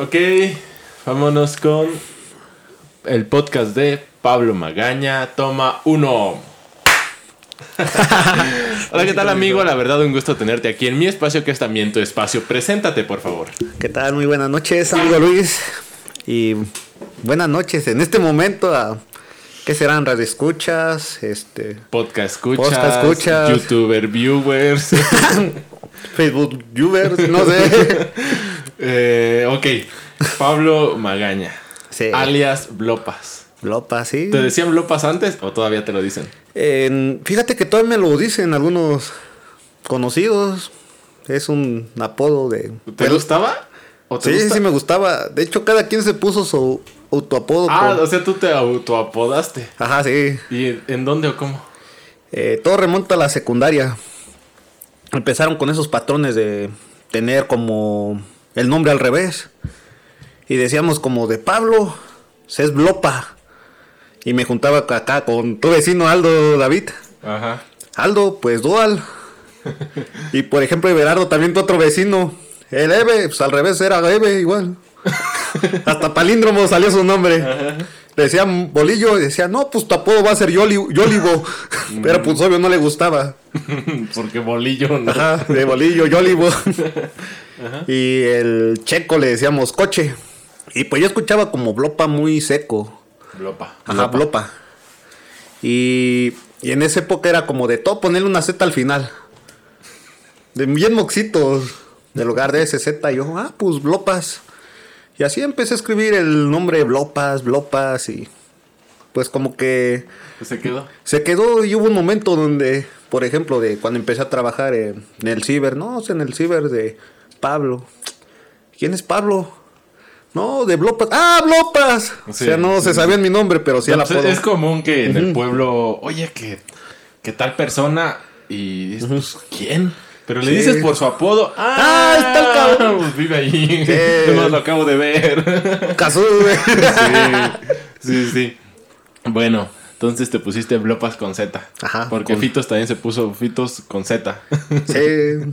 Ok, vámonos con el podcast de Pablo Magaña, toma uno. Hola, ¿qué tal amigo? La verdad, un gusto tenerte aquí en mi espacio, que es también tu espacio. Preséntate, por favor. ¿Qué tal? Muy buenas noches, amigo Luis. Y buenas noches en este momento a... ¿Qué serán? Radio escuchas, este... Podcast escuchas, Podcast escuchas. YouTuber viewers. Facebook viewers, no sé. Eh, ok, Pablo Magaña, Sí. alias Blopas. Lopa, sí. ¿Te decían Blopas antes o todavía te lo dicen? En- fíjate que todavía me lo dicen algunos conocidos. Es un apodo de... ¿Te gustaba? ¿O te Sí, gusta? sí me gustaba. De hecho, cada quien se puso su autoapodo. Ah, por- o sea, tú te autoapodaste. Ajá, sí. ¿Y en- en dónde o cómo? Eh, todo remonta a la secundaria. Empezaron con esos patrones de tener como el nombre al revés. Y decíamos como de Pablo, se es Blopa. Y me juntaba acá con tu vecino Aldo David. Ajá. Aldo, pues Dual. y por ejemplo, Everardo también tu otro vecino. El Eve, pues al revés era Eve igual. Hasta palíndromo salió su nombre. Le decían bolillo y decía, no, pues tu apodo va a ser Yoli- Yolibo. Pero pues obvio no le gustaba. Porque bolillo no. Ajá, de bolillo, Yolibo. Y el checo le decíamos coche. Y pues yo escuchaba como blopa muy seco. Blopa. Ajá, blopa. Y, y en esa época era como de todo ponerle una Z al final. De bien moxitos. En lugar de ese Z, yo, ah, pues blopas. Y así empecé a escribir el nombre blopas, blopas y pues como que Se quedó. se quedó y hubo un momento donde, por ejemplo, de cuando empecé a trabajar en, en el ciber, no, o sea, en el ciber de Pablo. ¿Quién es Pablo? No, de Blopas. ¡Ah, Blopas! O sea, no se sabía mi nombre, pero sí No, el pues, es común que en el pueblo, oye, que, que tal persona y dices, pues, ¿quién? Pero le Sí. dices por su apodo. Ah, está el cabrón. Pues vive ahí. Sí. Nomás lo acabo de ver. Güey. sí, sí, sí. Bueno, entonces te pusiste blopas con Z. Ajá, Porque con- Fitos también se puso Fitos con Z. Sí,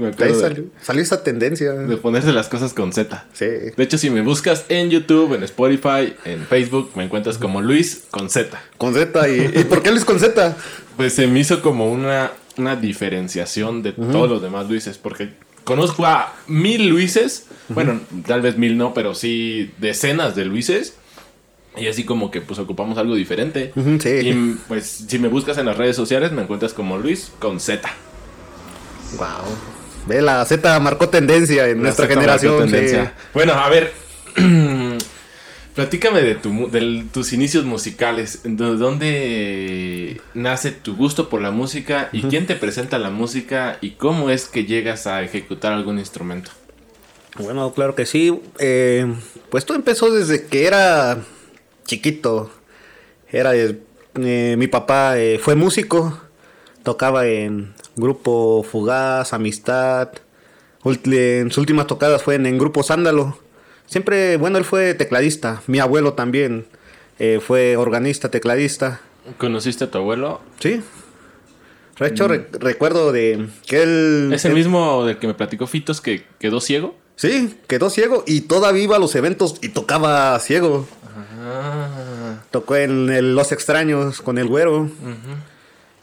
Me ahí acuerdo de, salió, salió esa tendencia. de ponerse las cosas con Z. Sí. De hecho, si me buscas en YouTube, en Spotify, en Facebook, me encuentras como Luis con Z. Con Z. ¿Y, ¿y por qué Luis con Z? Pues se me hizo como una, una diferenciación de todos los demás Luises, porque conozco a mil Luises, bueno, tal vez mil no, pero sí decenas de Luises. Y así como que pues ocupamos algo diferente. Sí. Y pues si me buscas en las redes sociales me encuentras como Luis con Z. Wow. Ve, la Z marcó tendencia en La nuestra Z generación. Bueno, a ver. Platícame de tu, del- tus inicios musicales. ¿De dónde nace tu gusto por la música? ¿Y quién te presenta la música? ¿Y cómo es que llegas a ejecutar algún instrumento? Bueno, claro que sí. Eh, pues todo empezó desde que era chiquito. Era eh, eh, mi papá eh, fue músico, tocaba en grupo Fugaz, Amistad. En sus últimas tocadas fue en, en grupo Sándalo. Siempre, bueno, él fue tecladista. Mi abuelo también eh, fue organista, tecladista. ¿Conociste a tu abuelo? Sí. De hecho, re- recuerdo de que él... ¿Es el él- mismo del que me platicó Fitos que quedó ciego? Sí, quedó ciego y todavía iba a los eventos y tocaba ciego. Ah. Tocó en el Los Extraños con el güero.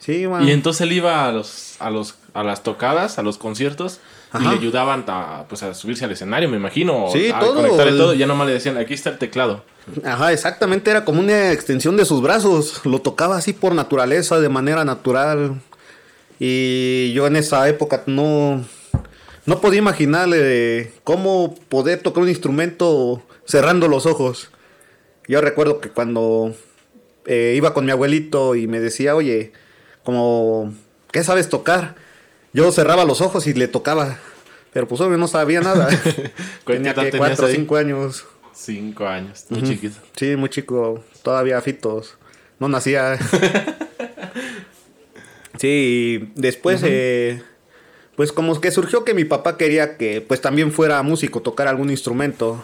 Sí, man. Y entonces él iba a los, a los, a las tocadas, a los conciertos, y le ayudaban a, pues, a subirse al escenario, me imagino. Sí, a todo. conectarle todo. Y ya nomás le decían, aquí está el teclado. Ajá, exactamente, era como una extensión de sus brazos. Lo tocaba así por naturaleza, de manera natural. Y yo en esa época no, no podía imaginarle cómo poder tocar un instrumento cerrando los ojos. Yo recuerdo que cuando eh, iba con mi abuelito y me decía, oye, como, ¿qué sabes tocar? Yo cerraba los ojos y le tocaba. Pero pues obvio no sabía nada. ¿Qué Tenía que cuatro o cinco años. Cinco años, muy chiquito. Sí, muy chico, todavía fitos. No nacía. sí, y después, eh, pues como que surgió que mi papá quería que pues también fuera músico, tocar algún instrumento.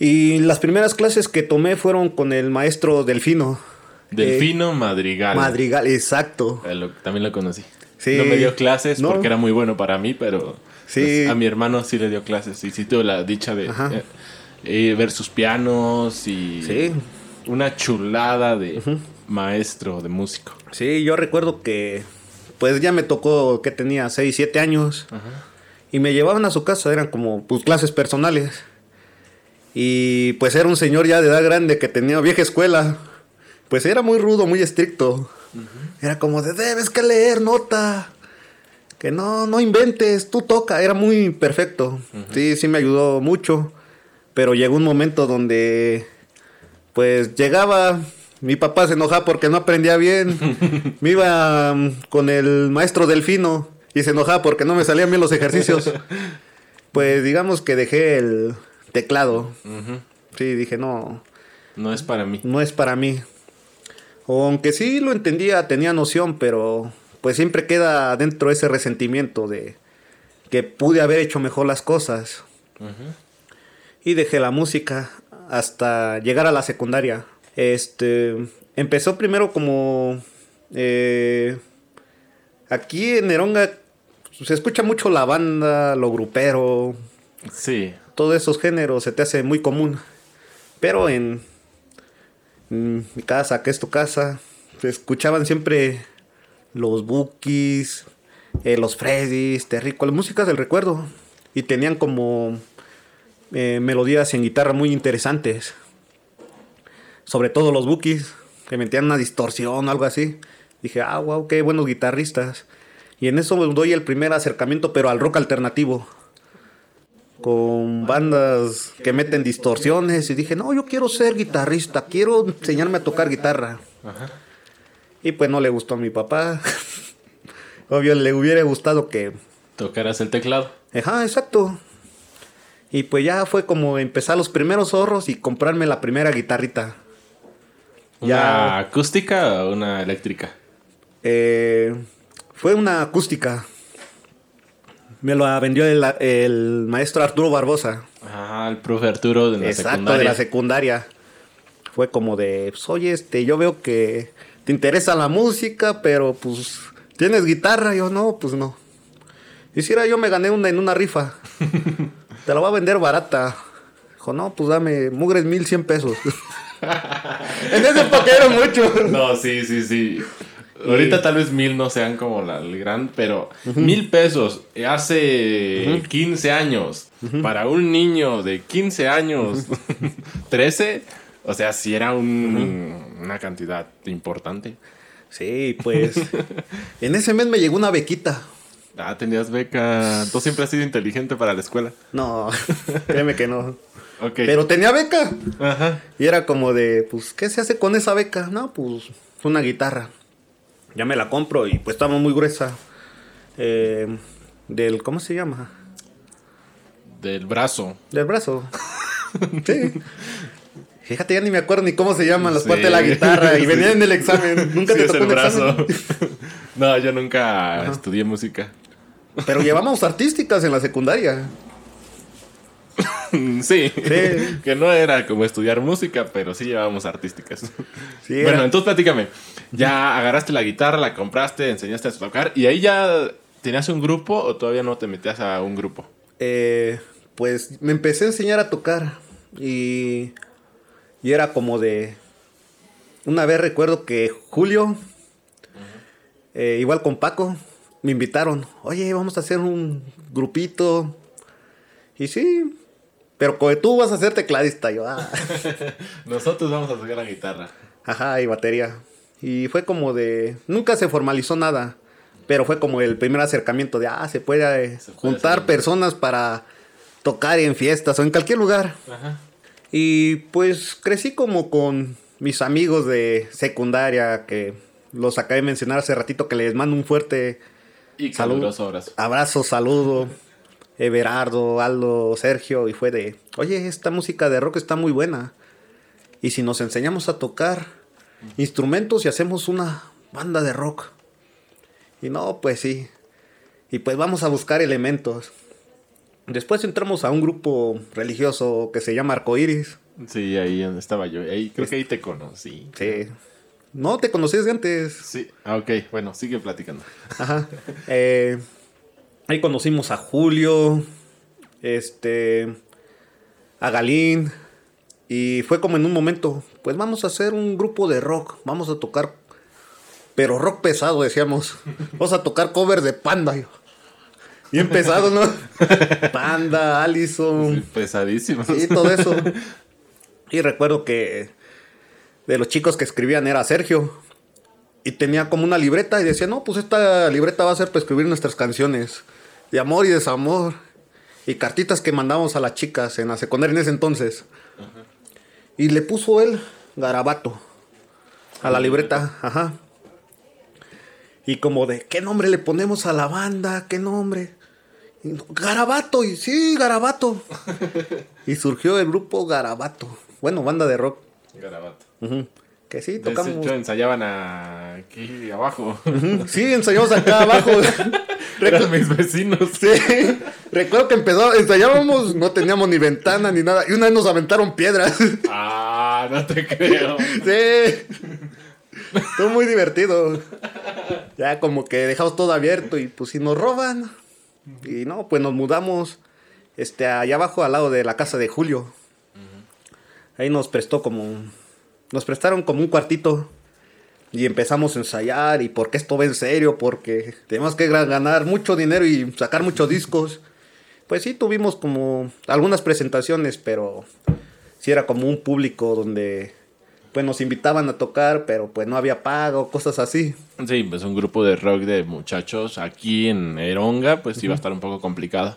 Y las primeras clases que tomé fueron con el maestro Delfino. Delfino Madrigal. Madrigal, exacto. Eh, lo- también lo conocí. Sí. No me dio clases No. porque era muy bueno para mí, pero Sí. Pues, a mi hermano sí le dio clases y sí tuvo la dicha de Ajá. eh, eh, ver sus pianos y Sí. una chulada de maestro, de músico. Sí, yo recuerdo que pues ya me tocó que tenía 6, 7 años y me llevaban a su casa, eran como pues clases personales. Y pues era un señor ya de edad grande que tenía vieja escuela. Pues era muy rudo, muy estricto. Era como de debes que leer nota. Que no, no inventes, tú toca. Era muy perfecto. Sí, sí me ayudó mucho. Pero llegó un momento donde pues llegaba, mi papá se enojaba porque no aprendía bien. Me iba mm, con el maestro Delfino y se enojaba porque no me salían bien los ejercicios. Pues digamos que dejé el teclado. Sí, dije, no, No es para mí. no es para mí. Aunque sí lo entendía, tenía noción, pero pues siempre queda dentro ese resentimiento de que pude haber hecho mejor las cosas. Y dejé la música hasta llegar a la secundaria. Este empezó primero como eh, aquí en Neronga se escucha mucho la banda, lo grupero, Sí. todos esos géneros se te hace muy común. Pero en mi casa, que es tu casa, se escuchaban siempre los Bookies, eh, los Freddys, Terrico, las músicas del recuerdo. Y tenían como eh, melodías en guitarra muy interesantes. Sobre todo los Bookies, que metían una distorsión o algo así. Dije, ah, wow, qué buenos guitarristas. Y en eso doy el primer acercamiento, pero al rock alternativo con bandas que meten distorsiones y dije, no, yo quiero ser guitarrista, quiero enseñarme a tocar guitarra. Ajá. Y pues no le gustó a mi papá. Obvio, le hubiera gustado que... Tocarás el teclado. Ajá, exacto. Y pues ya fue como empezar los primeros ahorros y comprarme la primera guitarrita. ¿Una Ya. acústica o una eléctrica? Eh, fue una acústica. Me la vendió el, el maestro Arturo Barbosa. Ah, el profe Arturo de la Exacto, secundaria. de la secundaria. Fue como de, pues, oye, este, yo veo que te interesa la música, pero pues, ¿tienes guitarra? Yo, no, pues no. Hiciera yo me gané una en una rifa. te la voy a vender barata. Dijo, no, pues dame mugres mil cien pesos. en ese época era mucho. No, sí, sí, sí. Ahorita tal vez mil no sean como la el gran, pero mil pesos hace 15 años para un niño de 15 años, 13, o sea, sí era un- una cantidad importante. Sí, pues. en ese mes me llegó una bequita. Ah, tenías beca. Tú siempre has sido inteligente para la escuela. No, créeme que no. Pero tenía beca. Ajá. Y era como de, pues, ¿qué se hace con esa beca? No, pues, una guitarra. Ya me la compro y pues estaba muy gruesa. Eh, del, ¿cómo se llama? Del brazo. Del brazo. sí. Fíjate, ya ni me acuerdo ni cómo se llaman las Sí. partes de la guitarra. Y Sí. venía en el examen. Nunca Sí, te es tocó el un brazo. examen. no, yo nunca estudié música. Pero llevamos artísticas en la secundaria. sí. Sí. que no era como estudiar música, pero sí llevábamos artísticas. Sí, bueno, era- entonces platícame. Ya agarraste la guitarra, la compraste, enseñaste a tocar y ahí ya tenías un grupo o todavía no te metías a un grupo. eh, pues me empecé a enseñar a tocar y, y era como de... Una vez recuerdo que Julio, eh, igual con Paco, me invitaron, oye, vamos a hacer un grupito. Y sí, pero como tú vas a ser tecladista, yo, ah, Nosotros vamos a tocar la guitarra. ajá, y batería. Y fue como de, nunca se formalizó nada, pero fue como el primer acercamiento de, ah, se puede, eh, Se puede juntar personas para tocar en fiestas o en cualquier lugar. Ajá. Y pues crecí como con mis amigos de secundaria que los acabé de mencionar hace ratito que les mando un fuerte Y Salud. caluroso abrazo. abrazo, saludo. Everardo, Aldo, Sergio y fue de, oye, esta música de rock está muy buena. Y si nos enseñamos a tocar instrumentos y hacemos una banda de rock. Y no, pues sí. Y pues vamos a buscar elementos. Después entramos a un grupo religioso que se llama Arcoiris. Sí, ahí estaba yo. Ahí, creo que ahí te conocí. Sí. No te conocías de antes. Sí. Ah, ok. Bueno, sigue platicando. Ajá. Eh, Ahí conocimos a Julio, este, a Galín. Y fue como en un momento, pues vamos a hacer un grupo de rock, vamos a tocar, pero rock pesado, decíamos. Vamos a tocar cover de Panda. Bien pesado, ¿no? Panda, Allison. Sí, pesadísimo. Sí, todo eso. Y recuerdo que de los chicos que escribían era Sergio. Y tenía como una libreta y decía, no, pues esta libreta va a ser para escribir nuestras canciones. De amor y desamor. Y cartitas que mandamos a las chicas en la secundaria en ese entonces. Y le puso él garabato a la libreta. Ajá. Y como de, ¿qué nombre le ponemos a la banda? ¿Qué nombre? Y Garabato, y sí, Garabato. y surgió el grupo Garabato. Bueno, banda de rock. Garabato. Ujú. Que sí, De tocamos. hecho, ensayaban aquí abajo. Sí, ensayamos acá abajo. Eran mis vecinos. Sí, recuerdo que empezó, ensayábamos, no teníamos ni ventana ni nada. Y una vez nos aventaron piedras. Ah, no te creo. Sí. Estuvo muy divertido. Ya como que dejamos todo abierto y pues si nos roban. Y no, pues nos mudamos este allá abajo al lado de la casa de Julio. Ahí nos prestó como nos prestaron como un cuartito y empezamos a ensayar y porque esto va en serio, porque tenemos que ganar mucho dinero y sacar muchos discos. Pues sí tuvimos como algunas presentaciones, pero sí era como un público donde pues nos invitaban a tocar, pero pues no había pago, cosas así. Sí, pues un grupo de rock de muchachos aquí en Eronga, pues iba a estar un poco complicado.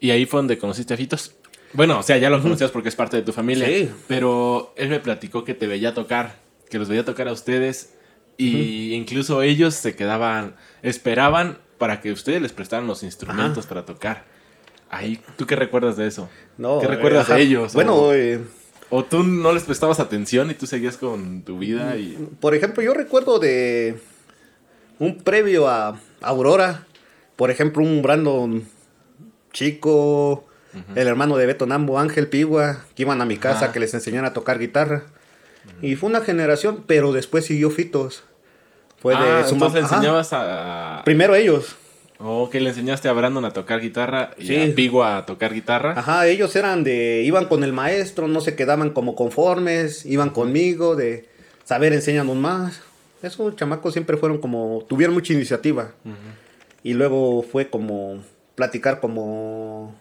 Y ahí fue donde conociste a Fitos. Bueno, o sea, ya lo conocías porque es parte de tu familia. Sí. Pero él me platicó que te veía tocar, que los veía tocar a ustedes. Y incluso ellos se quedaban, esperaban para que ustedes les prestaran los instrumentos para tocar. Ahí, ¿tú qué recuerdas de eso? No, ¿Qué eh, recuerdas de ellos? Bueno, o, eh, o tú no les prestabas atención y tú seguías con tu vida y... por ejemplo, yo recuerdo de un previo a Aurora, por ejemplo, un Brandon chico, el hermano de Beto Nambo, Ángel Pigua, que iban a mi casa Ajá. que les enseñaran a tocar guitarra. Y fue una generación, pero después siguió Fitos. Fue de ah, su entonces le enseñabas a... Primero ellos. Oh, que le enseñaste a Brandon a tocar guitarra y Sí. a Pigua a tocar guitarra. Ajá, ellos eran de, iban con el maestro, no se quedaban como conformes, iban conmigo, de saber, enséñanos más. Esos chamacos siempre fueron como, tuvieron mucha iniciativa. Y luego fue como platicar como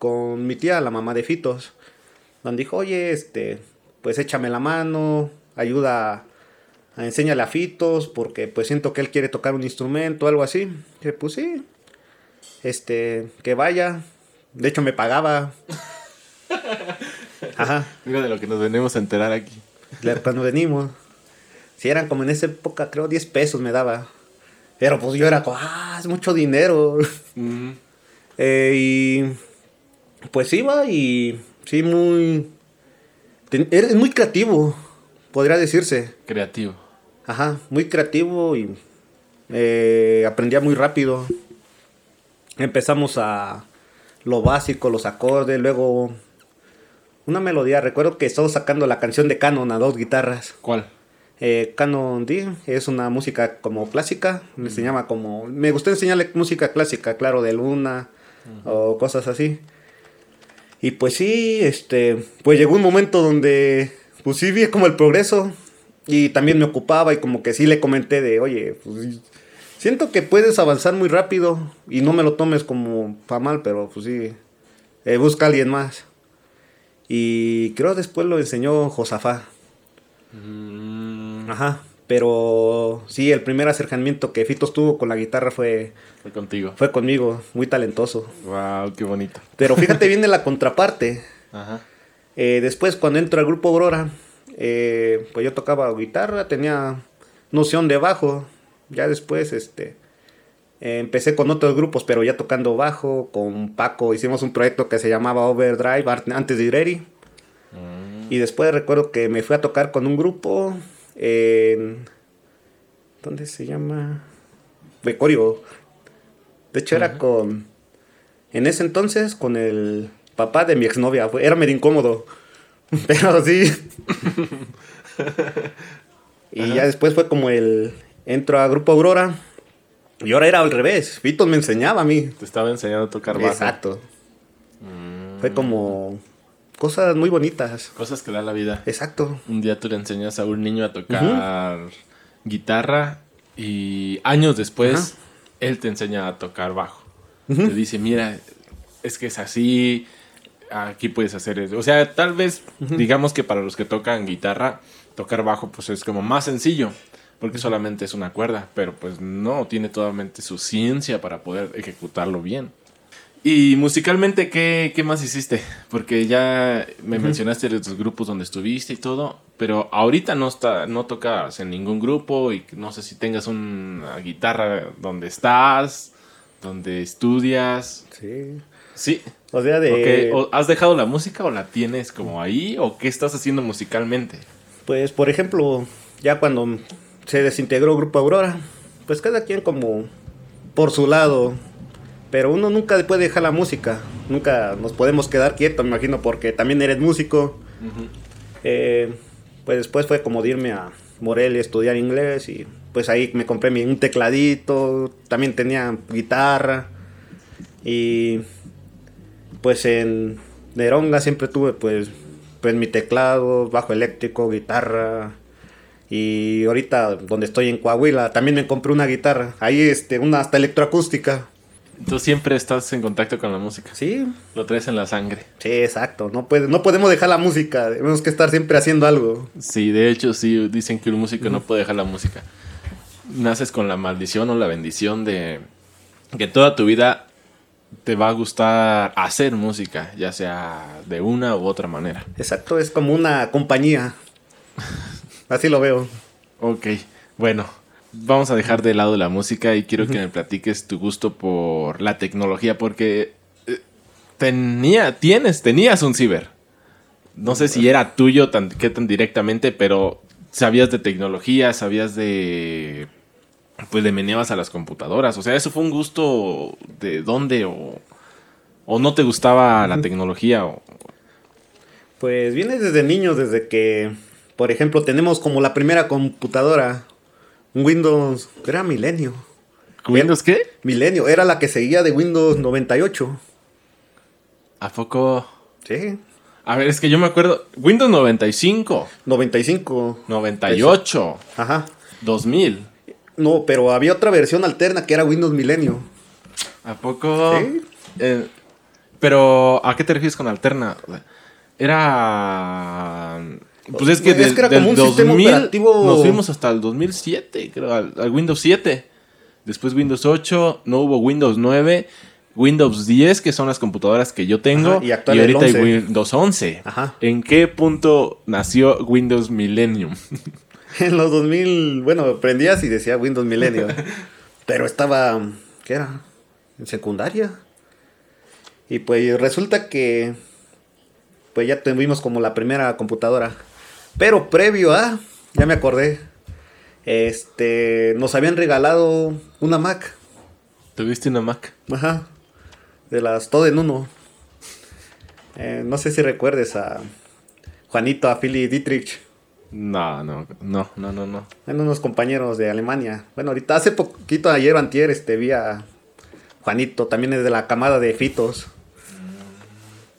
con mi tía, la mamá de Fitos, donde dijo, oye, este, pues échame la mano, ayuda, a, enséñale a Fitos, porque pues siento que él quiere tocar un instrumento, algo así. Que pues sí, este, que vaya. De hecho me pagaba. Ajá, Mira de lo que nos venimos a enterar aquí. cuando venimos. Si eran como en esa época, creo 10 pesos me daba. Pero pues yo era como, ah, es mucho dinero. Mm, Eh, y pues iba y sí, muy... ten- Eres muy creativo, podría decirse. creativo. Ajá, muy creativo y eh, aprendía muy rápido. Empezamos a lo básico, los acordes, luego una melodía. Recuerdo que estaba sacando la canción de Canon a dos guitarras. ¿Cuál? Eh, Canon D es una música como clásica, me enseñaba como... Me gustó enseñarle música clásica, claro, de Luna o cosas así. Y pues sí, este, pues llegó un momento donde, pues sí vi como el progreso y también me ocupaba y como que sí le comenté de, oye, pues siento que puedes avanzar muy rápido y no me lo tomes como pa' mal, pero pues sí, eh, busca a alguien más. Y creo después lo enseñó Josafá. Mm, Ajá. Pero sí, el primer acercamiento que Fitos tuvo con la guitarra fue, fue contigo. fue conmigo, muy talentoso. Wow, qué bonito. Pero fíjate bien de la contraparte. Ajá. Eh, después, cuando entro al grupo Aurora, eh, pues yo tocaba guitarra, tenía noción de bajo. Ya después, este, eh, empecé con otros grupos, pero ya tocando bajo. Con Paco hicimos un proyecto que se llamaba Overdrive antes de Ireri. Mm, Y después recuerdo que me fui a tocar con un grupo en... ¿Dónde se llama? Becorio. De hecho era con... En ese entonces con el papá de mi exnovia. Era medio incómodo. Pero sí. y ya después fue como el... Entro a Grupo Aurora. Y ahora era al revés. Fito me enseñaba a mí. Te estaba enseñando a tocar bajo. Exacto. Mm. Fue como cosas muy bonitas. Cosas que da la vida. Exacto. Un día tú le enseñas a un niño a tocar guitarra y años después Ajá. él te enseña a tocar bajo. Te dice, mira, es que es así, aquí puedes hacer eso. O sea, tal vez, digamos que para los que tocan guitarra, tocar bajo pues es como más sencillo, porque solamente es una cuerda, pero pues no, tiene totalmente su ciencia para poder ejecutarlo bien. Y musicalmente, ¿qué, qué más hiciste? Porque ya me mencionaste de tus grupos donde estuviste y todo, pero ahorita no, está, no tocas en ningún grupo y no sé si tengas una guitarra donde estás, donde estudias. Sí. Sí. O sea, de. ¿o ¿Has dejado la música o la tienes como ahí? ¿O qué estás haciendo musicalmente? Pues, por ejemplo, ya cuando se desintegró Grupo Aurora, pues cada quien como por su lado. Pero uno nunca puede dejar la música. Nunca nos podemos quedar quietos, me imagino, porque también eres músico. Eh, pues después fue como de irme a Morelia a estudiar inglés y pues ahí me compré mi, un tecladito, también tenía guitarra y pues en Neronga siempre tuve pues, pues mi teclado, bajo eléctrico, guitarra y ahorita donde estoy en Coahuila también me compré una guitarra, ahí este, una hasta electroacústica. Tú siempre estás en contacto con la música. Sí, Lo traes en la sangre. sí, exacto, no, puede, no podemos dejar la música, tenemos que estar siempre haciendo algo. Sí, de hecho, sí, dicen que un músico no puede dejar la música. Naces con la maldición o la bendición de que toda tu vida te va a gustar hacer música, ya sea de una u otra manera. Exacto, es como una compañía. Así lo veo. Ok, bueno, vamos a dejar de lado la música y quiero que me platiques tu gusto por la tecnología, porque eh, tenía, tienes, tenías un ciber. No sé si era tuyo, tan, qué tan directamente, pero sabías de tecnología, sabías de... Pues le meneabas a las computadoras. O sea, ¿eso fue un gusto de dónde o, o no te gustaba la tecnología? O, Pues viene desde niños, desde que, por ejemplo, tenemos como la primera computadora, Windows, era Milenio. ¿Windows qué? Milenio, era la que seguía de Windows 98. ¿A poco? Sí, A ver, es que yo me acuerdo. Windows 95. 95. 98, Ajá. 2000. No, pero había otra versión alterna que era Windows Milenio. ¿A poco? Sí. Eh, pero, ¿a qué te refieres con alterna? Era... Pues es que, Es de- que era del como un sistema operativo- nos fuimos hasta el 2007, creo, al, al Windows 7. Después Windows 8, no hubo Windows 9, Windows 10, que son las computadoras que yo tengo, Ajá, y y, ahorita hay 11. Windows 11. Ajá. ¿En qué punto nació Windows Millennium? En los 2000, bueno, prendías y decía Windows Milenio. pero estaba, ¿qué era? En secundaria. Y pues resulta que, pues ya tuvimos como la primera computadora. Pero previo a, ya me acordé, este, nos habían regalado una Mac. ¿Tuviste una Mac? Ajá. De las todo en uno. Eh, no sé si recuerdes a Juanito, a Philly Dietrich. No, no, no, no, no, no. Eran unos compañeros de Alemania. Bueno, ahorita hace poquito, ayer o antier, este, vi a Juanito, también es de la camada de Fitos.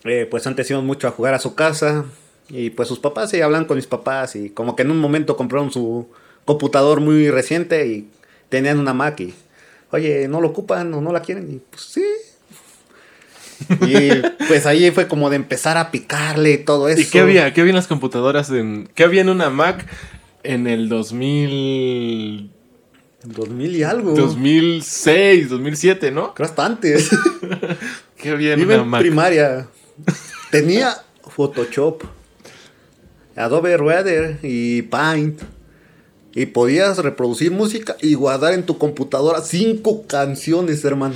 Eh, pues antes íbamos mucho a jugar a su casa. Y pues sus papás se hablan con mis papás. Y como que en un momento compraron su computador muy reciente y tenían una Mac. Y, oye, ¿no lo ocupan o no la quieren? Y pues sí. Y pues ahí fue como de empezar a picarle y todo eso. ¿Y qué había? ¿Qué había en las computadoras? En, ¿Qué había en una Mac en el 2000, 2000 y algo. 2006, 2007, no? Creo hasta antes. ¿Qué había en Iba una en Mac? primaria. Tenía Photoshop, Adobe Reader y Paint. Y podías reproducir música y guardar en tu computadora cinco canciones, hermano.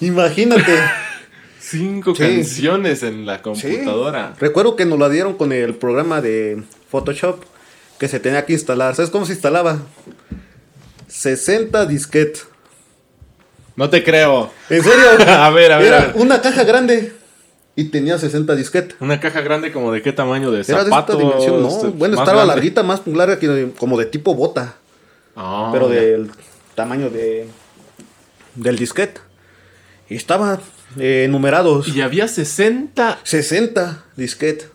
Imagínate. Cinco Sí. canciones en la Sí. computadora. Recuerdo que nos la dieron con el programa de Photoshop que se tenía que instalar. ¿Sabes cómo se instalaba? 60 disquetes. No te creo. ¿En serio? A ver, a ver, Era a ver. una caja grande y tenía 60 disquetes. Una caja grande como de qué tamaño de Era de esta dimensión, no. este, Bueno, estaba grande? larguita, más larga que como de tipo bota. Ah, pero del tamaño de del disquete. Y estaban eh, numerados. Y había 60. 60 disquete.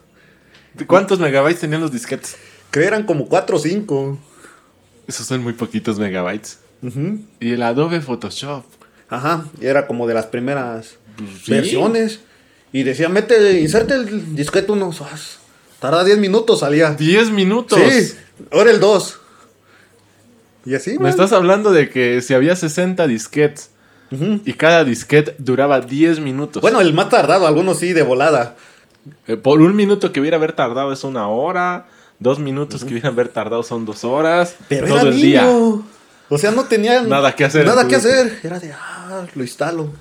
¿Cuántos megabytes tenían los disquetes? Que eran como 4 o 5. Esos son muy poquitos megabytes. Y el Adobe Photoshop. Ajá, era como de las primeras Pues sí. versiones. Y decía, mete, inserte el disquete uno. ¡zas! Tarda 10 minutos, salía. 10 minutos. Sí, ahora el 2. Y así, Me man. estás hablando de que si había 60 disquetes y cada disquete duraba 10 minutos. Bueno, el más tardado, algunos sí, de volada. Eh, por un minuto que hubiera haber tardado es una hora. Dos minutos que hubieran haber tardado son dos horas. Pero todo era el niño. día. O sea, no tenía Nada que hacer. Nada que hacer. Era de, ah, lo instalo.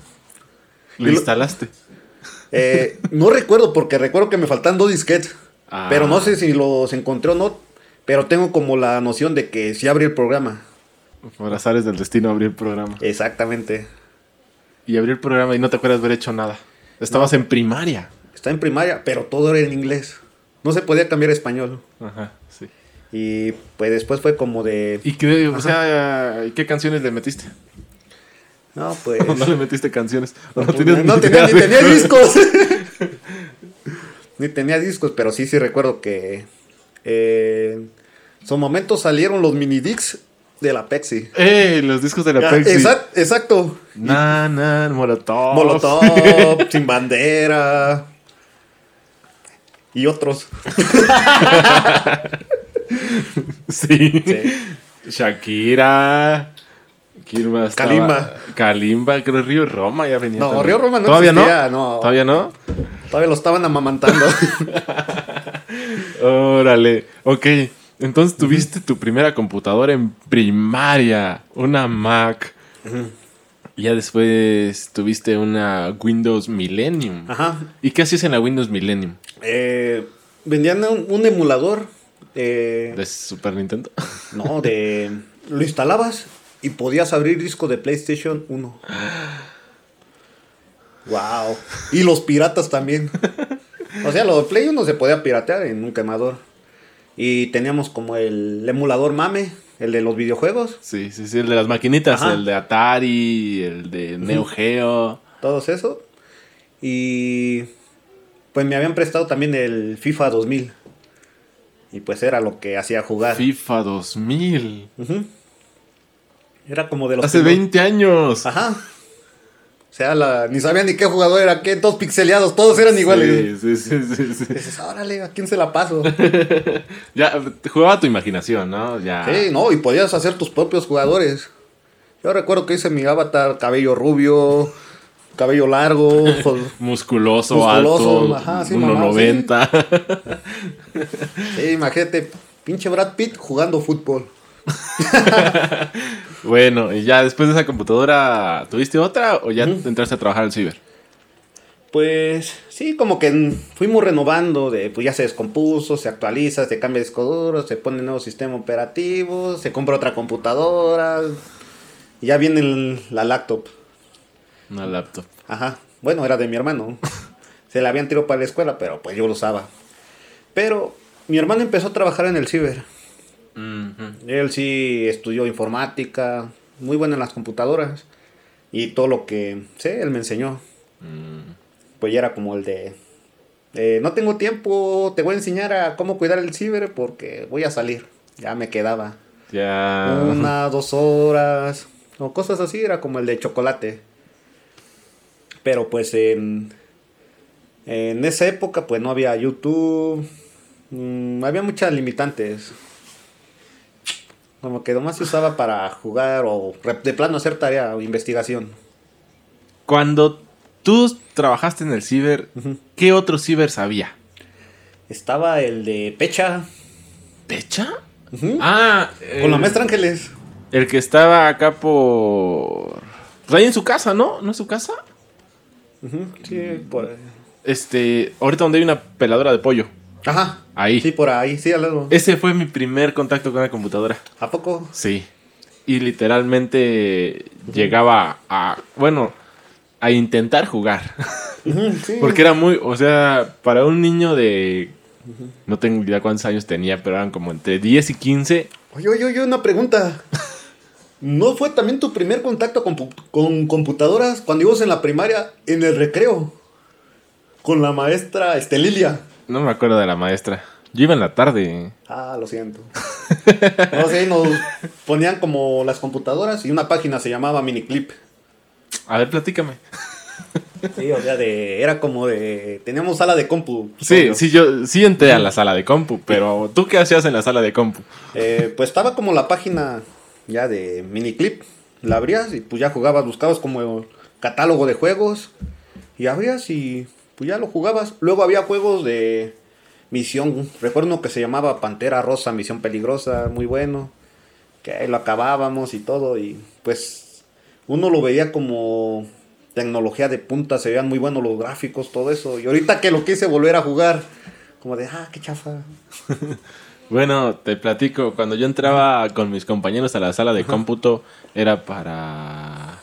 Lo- instalaste. Eh, no recuerdo, porque recuerdo que me faltan dos disquetes. Ah. Pero no sé si los encontré o no. Pero tengo como la noción de que sí abrí el programa. Por azares del destino abrí el programa. Exactamente. Y abrí el programa y no te acuerdas haber hecho nada. Estabas en primaria. Está en primaria, pero todo era en inglés. No se podía cambiar a español. Ajá, sí. Y pues después fue como de. ¿Y qué, o sea, qué canciones le metiste? No, pues. ¿O no le metiste canciones? ¿O no, pues, no ni tenía, ni tenía discos. ni tenía discos, pero sí, sí recuerdo que. eh, en su momento salieron los mini discs de la Pepsi. ¡Eh! Los discos de la Ah, Pepsi. exact- exacto. Na, na, Molotov. Molotov, Sin Bandera. Y otros. Sí. Sí. Shakira. ¿Quién más estaba? Kalimba. Kalimba, creo Río Roma ya venía. No, también. Río Roma no ¿Todavía existía, no? no. ¿Todavía no? Todavía lo estaban amamantando. Órale. Ok. Entonces tuviste tu primera computadora en primaria. Una Mac. Ya después tuviste una Windows Millennium. Ajá. ¿Y qué hacías en la Windows Millennium? Eh, vendían un, un emulador. eh, ¿De Super Nintendo? no, de. Lo instalabas y podías abrir disco de PlayStation 1. Wow. Y los piratas también. O sea, lo de Play 1 se podía piratear en un quemador. Y teníamos como el emulador mame, el de los videojuegos, Sí, sí, sí, el de las maquinitas, Ajá. el de Atari, el de Neo Geo. todos eso. Y pues me habían prestado también el FIFA 2000. Y pues era lo que hacía jugar. FIFA 2000. Ujú. Era como de los Hace primeros- 20 años. Ajá. O sea, la, ni sabía ni qué jugador era qué, todos pixeleados, todos eran iguales. Sí, sí, sí, sí, sí. Dices, órale, ¿a quién se la paso? Ya, jugaba tu imaginación, ¿no? Ya. Sí, no, y podías hacer tus propios jugadores. Yo recuerdo que hice mi avatar, cabello rubio, cabello largo, jo- Musculoso, Musculoso, alto, ajá, sí, 1.90. sí, imagínate, pinche Brad Pitt jugando fútbol. bueno, y ya después de esa computadora, ¿tuviste otra o ya entraste a trabajar al ciber? Pues sí, como que fuimos renovando, de, pues ya se descompuso, se actualiza, se cambia de disco duro, se pone nuevo sistema operativo, se compra otra computadora, y ya viene el- la laptop. Una laptop. Ajá, bueno, era de mi hermano. Se la habían tirado para la escuela, pero pues yo lo usaba. Pero mi hermano empezó a trabajar en el ciber. Él sí estudió informática, muy bueno en las computadoras. Y todo lo que sé, él me enseñó. Mm. Pues ya era como el de... eh, no tengo tiempo, te voy a enseñar a cómo cuidar el ciber porque voy a salir. Ya me quedaba. Ya. Una, dos horas, o cosas así, era como el de chocolate. Pero pues en, en esa época pues no había YouTube, mm, había muchas limitantes. Como que nomás se usaba para jugar o de plano hacer tarea o investigación. Cuando tú trabajaste en el ciber. ¿qué otro ciber sabía? Estaba el de Pecha, ¿Pecha? Ah, con la maestra Ángeles. El que estaba acá por. Pues ahí en su casa, ¿no? ¿No es su casa? Sí, por... Este. Ahorita donde hay una peladora de pollo. Ajá. Ahí. Sí, por ahí, sí, al lado. Ese fue mi primer contacto con la computadora. ¿A poco? Sí. Y literalmente llegaba a. Bueno, a intentar jugar. Sí. Porque era muy. O sea, para un niño de. No tengo idea cuántos años tenía, pero eran como entre 10 y 15. Oye, oye, oye, una pregunta. ¿No fue también tu primer contacto con, con computadoras cuando ibas en la primaria en el recreo? Con la maestra Estelilia. No me acuerdo de la maestra. Yo iba en la tarde. Ah, lo siento. No sé, nos ponían como las computadoras y una página se llamaba Miniclip. A ver, platícame. Sí, o sea, de, era como de... Teníamos sala de compu. Sí, Obvio. sí, yo sí entré a la sala de compu, pero ¿tú qué hacías en la sala de compu? Eh, pues estaba como la página ya de Miniclip. La abrías y pues ya jugabas, buscabas como catálogo de juegos. Y abrías y pues ya lo jugabas. Luego había juegos de misión. Recuerdo uno que se llamaba Pantera Rosa, Misión Peligrosa, muy bueno. Que ahí lo acabábamos y todo. Y pues uno lo veía como tecnología de punta, se veían muy buenos los gráficos, todo eso. Y ahorita que lo quise volver a jugar, como de, ah, qué chafa. Bueno, te platico, cuando yo entraba con mis compañeros a la sala de cómputo era para...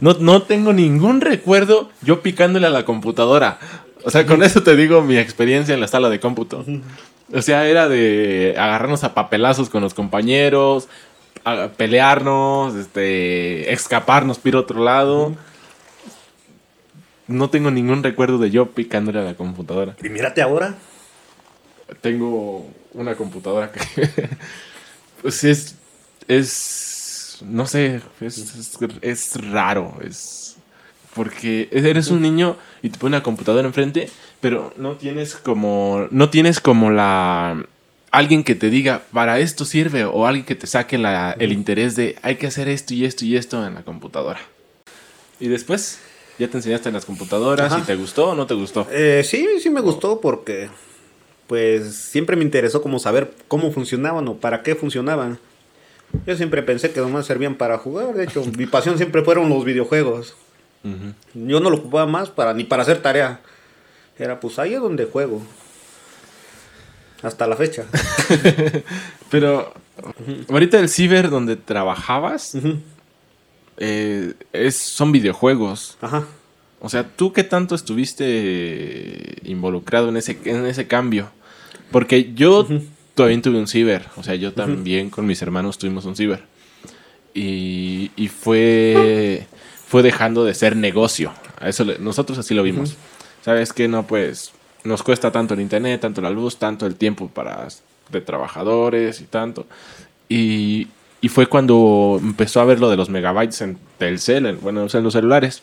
No, no tengo ningún recuerdo yo picándole a la computadora. O sea, con eso te digo mi experiencia en la sala de cómputo. O sea, era de agarrarnos a papelazos con los compañeros, a pelearnos, este, escaparnos, ir a otro lado. No tengo ningún recuerdo de yo picándole a la computadora. Y mírate ahora. tengo una computadora que pues es es no sé es, es, es raro es porque eres un niño y te pone una computadora enfrente pero no tienes como no tienes como la alguien que te diga para esto sirve o alguien que te saque la- el interés de hay que hacer esto y esto y esto en la computadora y después ya te enseñaste en las computadoras Ajá. y te gustó o no te gustó Eh, sí, sí me gustó porque pues siempre me interesó como saber cómo funcionaban o para qué funcionaban. Yo siempre pensé que nomás servían para jugar, de hecho, mi pasión siempre fueron los videojuegos. Yo no lo ocupaba más para ni para hacer tarea. Era pues ahí es donde juego. Hasta la fecha. Pero ahorita el ciber donde trabajabas eh, es, son videojuegos. Ajá. O sea, ¿tú qué tanto estuviste involucrado en ese, en ese cambio? Porque yo también tuve un ciber. O sea, yo también con mis hermanos tuvimos un ciber. Y, y fue, fue dejando de ser negocio. A eso le- nosotros así lo vimos. ¿Sabes qué? No, pues nos cuesta tanto el internet, tanto la luz, tanto el tiempo para de trabajadores y tanto. Y, y fue cuando empezó a ver lo de los megabytes en Telcel, en- bueno, o sea, en los celulares.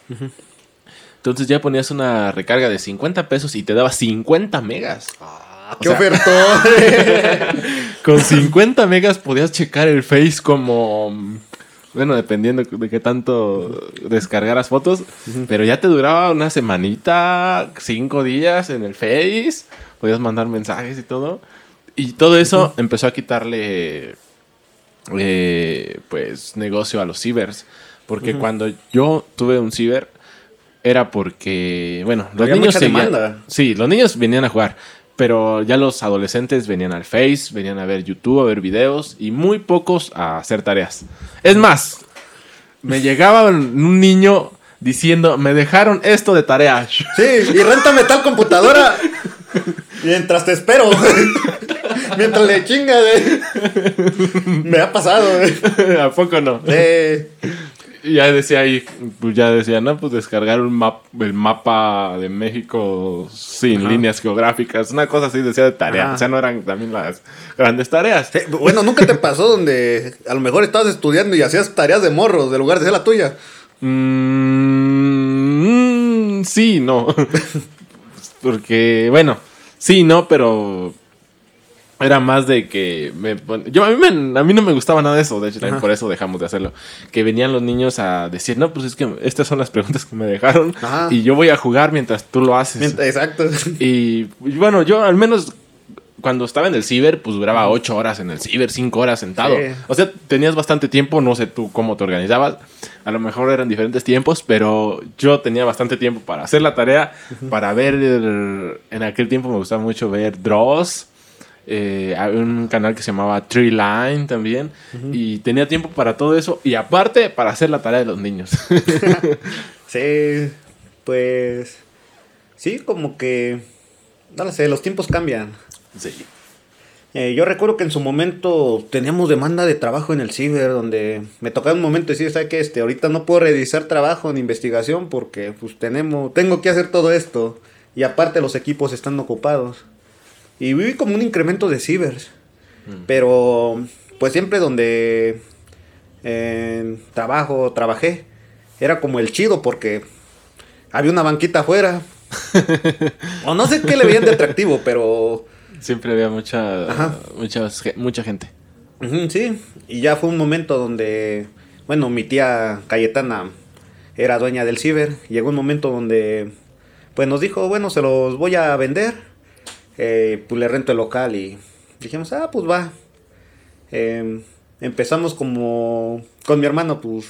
Entonces ya ponías una recarga de 50 pesos y te daba 50 megas. Ah, ¡Qué sea- ofertón! Con 50 megas podías checar el Face como... Bueno, dependiendo de qué tanto descargaras fotos. Pero ya te duraba una semanita, cinco días en el Face. Podías mandar mensajes y todo. Y todo eso empezó a quitarle... eh, pues negocio a los cibers. Porque cuando yo tuve un ciber era porque, bueno, los Había niños seguían-. Sí, los niños venían a jugar, pero ya los adolescentes venían al Face, venían a ver YouTube, a ver videos y muy pocos a hacer tareas. Es más, me llegaba un niño diciendo, me dejaron esto de tarea. Sí, y réntame tal computadora. Mientras te espero. Mientras le chinga. Me ha pasado. ¿A poco no? Eh, ya decía ahí, pues ya decía, no, pues descargar un map, el mapa de México sin Ajá. líneas geográficas, una cosa así decía de tarea. Ajá. O sea, no eran también las grandes tareas. sí, bueno, ¿nunca te pasó donde a lo mejor estabas estudiando y hacías tareas de morros de lugar de hacer la tuya? Mm, sí, no. Porque, bueno, sí, no, pero era más de que me pon- yo a mí, me- a mí no me gustaba nada de eso, de hecho también por eso dejamos de hacerlo. Que venían los niños a decir, "No, pues es que estas son las preguntas que me dejaron Ajá. y yo voy a jugar mientras tú lo haces." Exacto. Y y bueno, yo al menos cuando estaba en el ciber, pues duraba ocho horas en el ciber, cinco horas sentado. Sí. O sea, tenías bastante tiempo, no sé tú cómo te organizabas. A lo mejor eran diferentes tiempos, pero yo tenía bastante tiempo para hacer la tarea, para ver, el- en aquel tiempo me gustaba mucho ver Dross. Eh, había un canal que se llamaba Tree Line también. Y tenía tiempo para todo eso. Y aparte, para hacer la tarea de los niños. Sí, pues. Sí, como que. No lo sé, los tiempos cambian. sí. Eh, yo recuerdo que en su momento teníamos demanda de trabajo en el ciber, donde me tocaba un momento decir, ¿sabes qué? Este, ahorita no puedo realizar trabajo en investigación porque pues tenemos, tengo que hacer todo esto. Y aparte los equipos están ocupados. Y viví como un incremento de cibers. Pero pues siempre donde en trabajo, trabajé, era como el chido porque había una banquita afuera. o no sé qué le veían de atractivo, pero Siempre había mucha, mucha, mucha gente. sí, y ya fue un momento donde, bueno, mi tía Cayetana era dueña del ciber. Llegó un momento donde, pues nos dijo, bueno, se los voy a vender. Eh, pues le rento el local y dijimos, ah, pues va. Em, empezamos como con mi hermano, pues,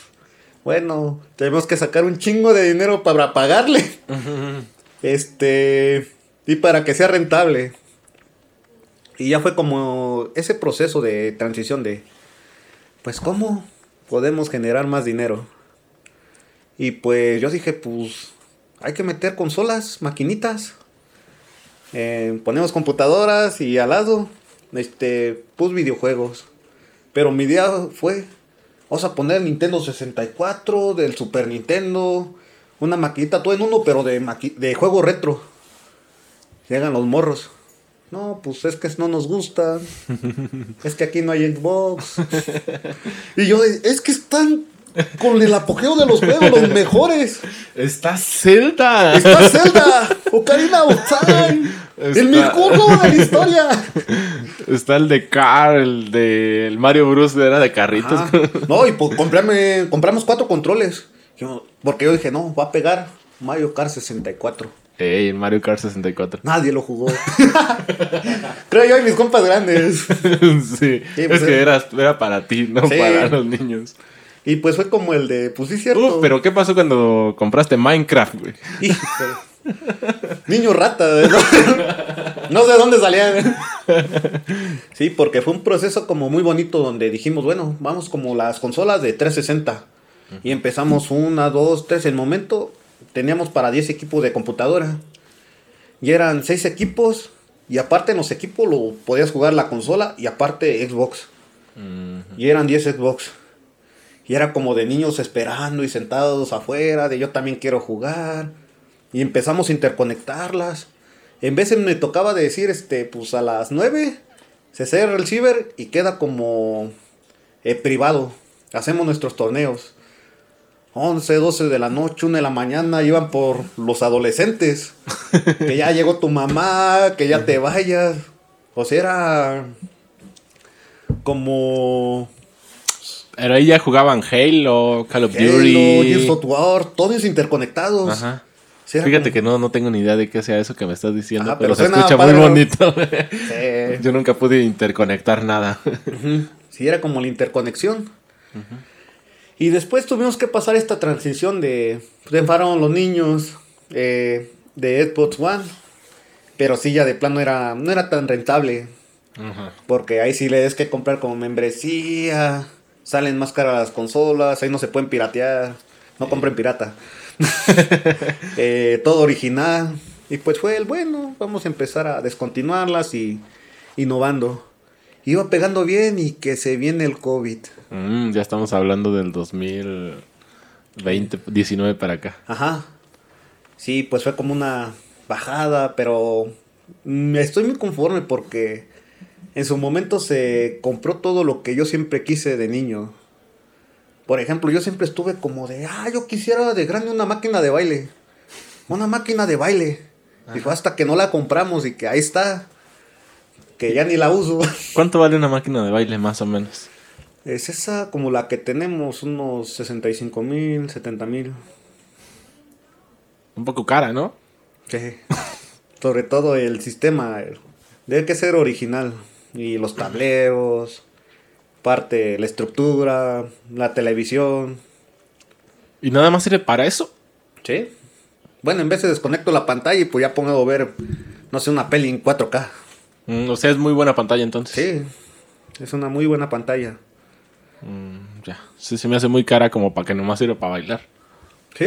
bueno, tenemos que sacar un chingo de dinero para pagarle. Este, y para que sea rentable. Y ya fue como ese proceso de transición de, pues, ¿cómo podemos generar más dinero? Y pues yo dije, pues, hay que meter consolas, maquinitas. Eh, ponemos computadoras y al lado, este, pues videojuegos. Pero mi idea fue, vamos a poner Nintendo 64, del Super Nintendo, una maquinita todo en uno, pero de, de juego retro. Llegan los morros. No, pues es que no nos gusta. es que aquí no hay Xbox. y yo, es que están con el apogeo de los juegos, los mejores. Está Zelda. Está Zelda. Ocarina of Time. El mejor juego de la historia. Está el de Car, el de el Mario Bros. era de carritos. No, y pues compramos cuatro controles. Porque yo dije, no, va a pegar Mario Kart 64. Ey, el Mario Kart 64. Nadie lo jugó. Creo yo y mis compas grandes. sí. es pues, que era, era, para ti, no para los niños. Y pues fue como el de, pues sí, cierto. pero ¿qué pasó cuando compraste Minecraft, güey? Niño rata, ¿no? no sé dónde salían. sí, porque fue un proceso como muy bonito donde dijimos, bueno, vamos como las consolas de 360. Y empezamos una, dos, tres. El momento teníamos para 10 equipos de computadora. Y eran 6 equipos. Y aparte en los equipos lo podías jugar la consola y aparte Xbox. Y eran 10 Xbox. Y era como de niños esperando y sentados afuera, de yo también quiero jugar. Y empezamos a interconectarlas. En vez me tocaba decir, este, pues a las 9 se cierra el ciber y queda como eh, privado. Hacemos nuestros torneos. 11, 12 de la noche, 1 de la mañana, iban por los adolescentes. que ya llegó tu mamá, que ya te vayas. O sea, era como... Pero ahí ya jugaban Halo, Call of Halo, Duty. Gears of War, todos interconectados. Ajá. Fíjate que no, no tengo ni idea de qué sea eso que me estás diciendo, pero, se escucha muy bonito. Yo nunca pude interconectar nada. Sí, era como la interconexión. Y después tuvimos que pasar esta transición de. Pues, enfaron los niños eh, de Xbox One. Pero sí, ya de plano era, no era tan rentable. Porque ahí sí le des que comprar como membresía. Salen más caras las consolas. Ahí no se pueden piratear. No compren pirata. Eh, todo original. Y pues fue el bueno. Vamos a empezar a descontinuarlas y innovando. Iba pegando bien y que se viene el COVID. Mm, ya estamos hablando del 2020, 19 para acá. Ajá. Sí, pues fue como una bajada, pero estoy muy conforme porque en su momento se compró todo lo que yo siempre quise de niño. Por ejemplo, yo siempre estuve como de, ah, yo quisiera de grande una máquina de baile. Una máquina de baile. Y fue hasta que no la compramos y que ahí está. Que ya ni la uso. ¿Cuánto vale una máquina de baile más o menos? Es esa como la que tenemos, unos 65 mil, 70 mil. Un poco cara, ¿no? Sí. Sobre todo el sistema. Debe que ser original. Y los tableros, parte, la estructura, la televisión. ¿Y nada más sirve para eso? Sí. Bueno, en vez de desconecto la pantalla y pues ya pongo a ver, no sé, una peli en 4K. Mm, o sea, es muy buena pantalla entonces. Sí, es una muy buena pantalla. Mm, ya. Sí, se me hace muy cara como para que nomás sirva para bailar. Sí.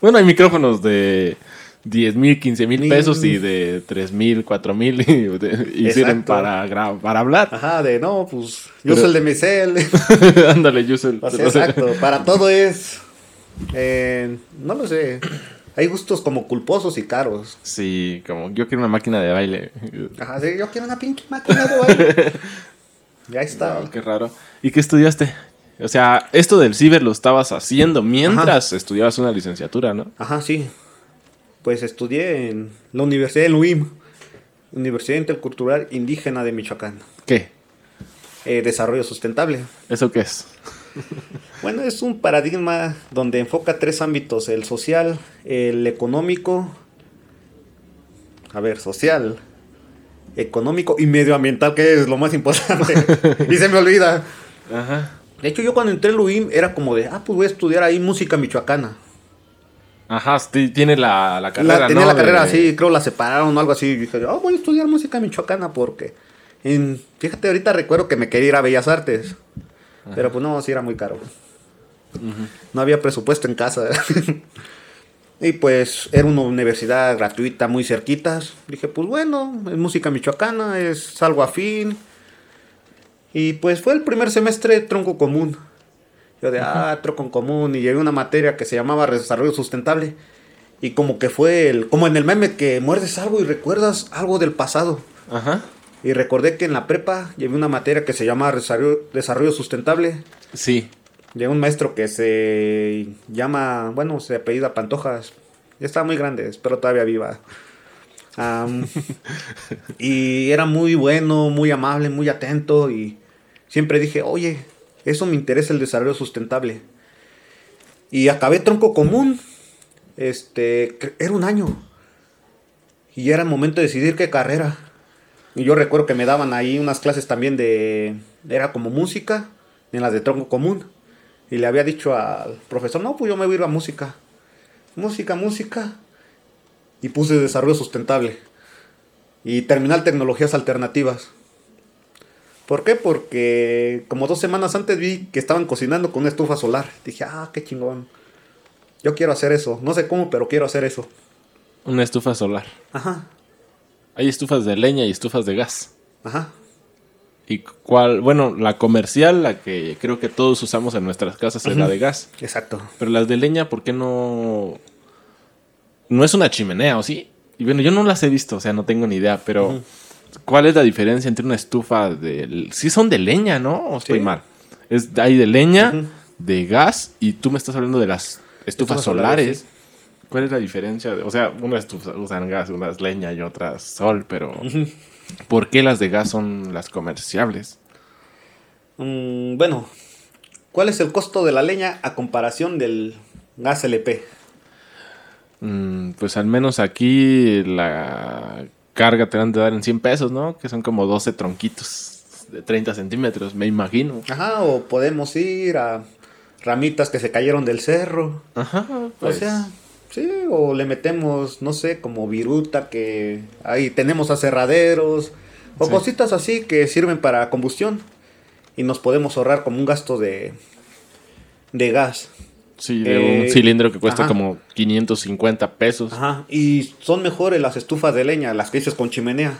Bueno, hay micrófonos de, 10 mil, 15 mil pesos y de 3 mil, 4 mil y, y sirven para, gra- para hablar. Ajá, de no, pues yo soy el de mi. Ándale, yo soy el- sea, exacto, para todo es. eh, no lo sé. Hay gustos como culposos y caros. Sí, como yo quiero una máquina de baile. Ajá, sí, yo quiero una pinche máquina de baile. ya está. Wow, qué raro. ¿Y qué estudiaste? O sea, esto del ciber lo estabas haciendo mientras estudiabas una licenciatura, ¿no? Ajá, sí. Pues estudié en la Universidad de UIM, Universidad Intercultural Indígena de Michoacán. ¿Qué? Eh, desarrollo sustentable. ¿Eso qué es? Bueno, es un paradigma donde enfoca tres ámbitos, el social, el económico, a ver, social, económico y medioambiental, que es lo más importante. y se me olvida. Ajá. De hecho, yo cuando entré en UIM era como de, ah, pues voy a estudiar ahí música michoacana. Ajá, sí, tiene la, la carrera, La, tenía ¿no? la carrera De- así, creo la separaron o algo así. Y dije, ah, voy a estudiar música michoacana porque... en- fíjate, ahorita recuerdo que me quería ir a Bellas Artes. Pero pues no, sí era muy caro. No había presupuesto en casa. y pues era una universidad gratuita, muy cerquitas. Dije, pues bueno, es música michoacana, es algo afín. Y pues fue el primer semestre tronco común. Yo de, ah, tronco común. Y llevé una materia que se llamaba desarrollo sustentable. Y como que fue el, como en el meme que muerdes algo y recuerdas algo del pasado. Ajá. Y recordé que en la prepa llevé una materia que se llama desarrollo, desarrollo sustentable. Sí. Llega un maestro que se llama, bueno, se apellida Pantojas. Ya estaba muy grande, espero todavía viva. Y era muy bueno, muy amable, muy atento. Y siempre dije, oye, eso me interesa el desarrollo sustentable. Y acabé tronco común. Este, era un año. Y era el momento de decidir qué carrera. Y yo recuerdo que me daban ahí unas clases también de. Era como música, en las de tronco común. Y le había dicho al profesor: No, pues yo me voy a ir a música. Música, música. Y puse desarrollo sustentable. Y terminal tecnologías alternativas. ¿Por qué? Porque como dos semanas antes vi que estaban cocinando con una estufa solar. Dije, ah, qué chingón. Yo quiero hacer eso. No sé cómo, pero quiero hacer eso. Una estufa solar. Ajá, Hay estufas de leña y estufas de gas. ajá. ¿Y cuál? Bueno, la comercial, la que creo que todos usamos en nuestras casas, es la de gas. Exacto. Pero las de leña, ¿por qué no...? No es una chimenea, ¿o sí? Y bueno, yo no las he visto, o sea, no tengo ni idea, pero... ¿Cuál es la diferencia entre una estufa de... Sí son de leña, ¿no? ¿O estoy Sí. mal? Es, hay de leña, de gas, y tú me estás hablando de las estufas, Estufas solares. solares, sí. ¿Cuál es la diferencia? O sea, unas estufas usan gas, unas leña y otras sol, pero... ¿Por qué las de gas son las comerciables? Mm, bueno, ¿cuál es el costo de la leña a comparación del gas LP? Mm, pues al menos aquí la carga te dan de dar en 100 pesos, ¿no? Que son como 12 tronquitos de 30 centímetros, me imagino. Ajá, o podemos ir a ramitas que se cayeron del cerro. Ajá, pues, O sea, sí, o le metemos, no sé, como viruta que ahí tenemos aserraderos, o Sí. cositas así que sirven para combustión y nos podemos ahorrar como un gasto de, de gas. Sí, de un eh, cilindro que cuesta ajá. como 550 pesos. Ajá, y son mejores las estufas de leña, las que dices con chimenea.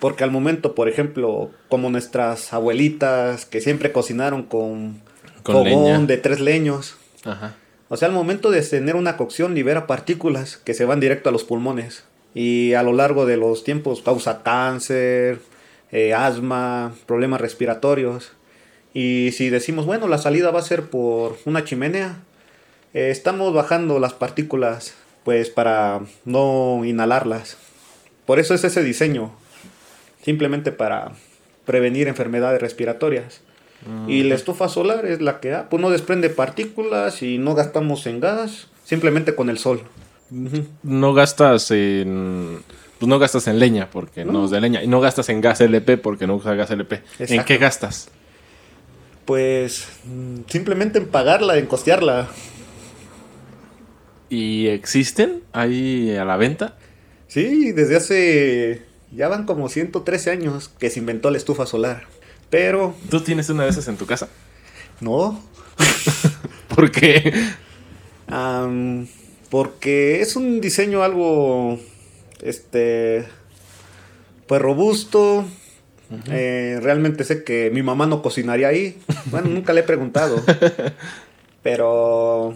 Porque al momento, por ejemplo, como nuestras abuelitas que siempre cocinaron con, Con fogón leña. de tres leños. Ajá. O sea, al momento de tener una cocción libera partículas que se van directo a los pulmones. Y a lo largo de los tiempos causa cáncer, eh, asma, problemas respiratorios. Y si decimos, bueno, la salida va a ser por una chimenea, eh, estamos bajando las partículas pues para no inhalarlas. Por eso es ese diseño, simplemente para prevenir enfermedades respiratorias. Y la estufa solar es la que pues no desprende partículas y no gastamos en gas, simplemente con el sol. No gastas en... Pues no gastas en leña porque no, No. es de leña. Y no gastas en gas LP porque no usa gas LP. ¿En qué gastas? Pues mm, simplemente en pagarla, en costearla. ¿Y existen ahí a la venta? Sí, desde hace ya van como 113 años que se inventó la estufa solar. Pero ¿Tú tienes una de esas en tu casa? no, ¿Por qué? Porque es un diseño algo, este, pues robusto. Eh, realmente sé que mi mamá no cocinaría ahí. Bueno, nunca le he preguntado. Pero,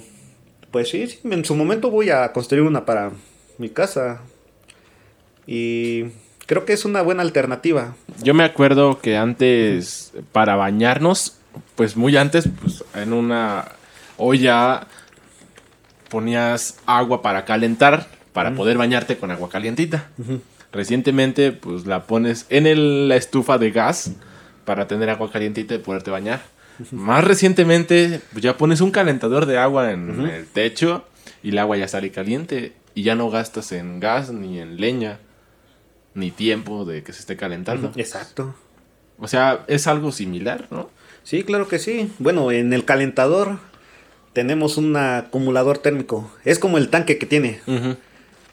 pues sí, sí, en su momento voy a construir una para mi casa. Y creo que es una buena alternativa. Yo me acuerdo que antes, para bañarnos, pues muy antes, pues en una olla ponías agua para calentar, para poder bañarte con agua calientita. Recientemente, pues la pones en el- la estufa de gas para tener agua calientita y poderte bañar. Más recientemente, pues ya pones un calentador de agua en el techo y el agua ya sale caliente y ya no gastas en gas ni en leña ni tiempo de que se esté calentando. Exacto. O sea, es algo similar, ¿no? Sí, claro que sí. Bueno, en el calentador tenemos un acumulador térmico. Es como el tanque que tiene.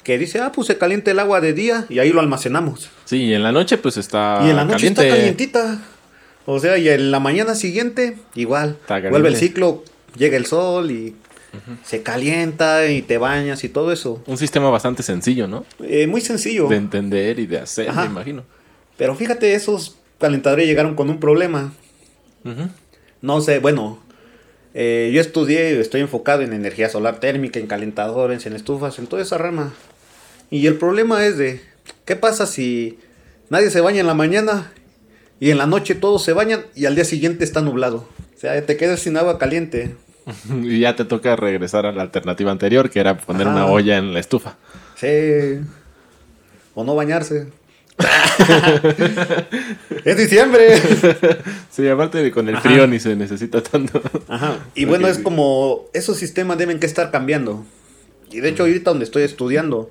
Que dice, ah, pues se calienta el agua de día y ahí lo almacenamos. Sí, y en la noche pues está y en la noche caliente. está calientita. O sea, y en la mañana siguiente, igual. Vuelve el ciclo, llega el sol y se calienta y te bañas y todo eso. Un sistema bastante sencillo, ¿no? Eh, muy sencillo. De entender y de hacer, Ajá. me imagino. Pero fíjate, esos calentadores llegaron con un problema. No sé, bueno, eh, yo estudié, estoy enfocado en energía solar térmica, en calentadores, en estufas, en toda esa rama. Y el problema es de, ¿qué pasa si nadie se baña en la mañana y en la noche todos se bañan y al día siguiente está nublado? O sea, te quedas sin agua caliente. Y ya te toca regresar a la alternativa anterior, que era poner Ajá. una olla en la estufa. Sí. O no bañarse. es diciembre. Sí, aparte de con el Ajá. frío ni se necesita tanto. Ajá. Y bueno, es como esos sistemas deben que estar cambiando. Y de hecho ahorita donde estoy estudiando,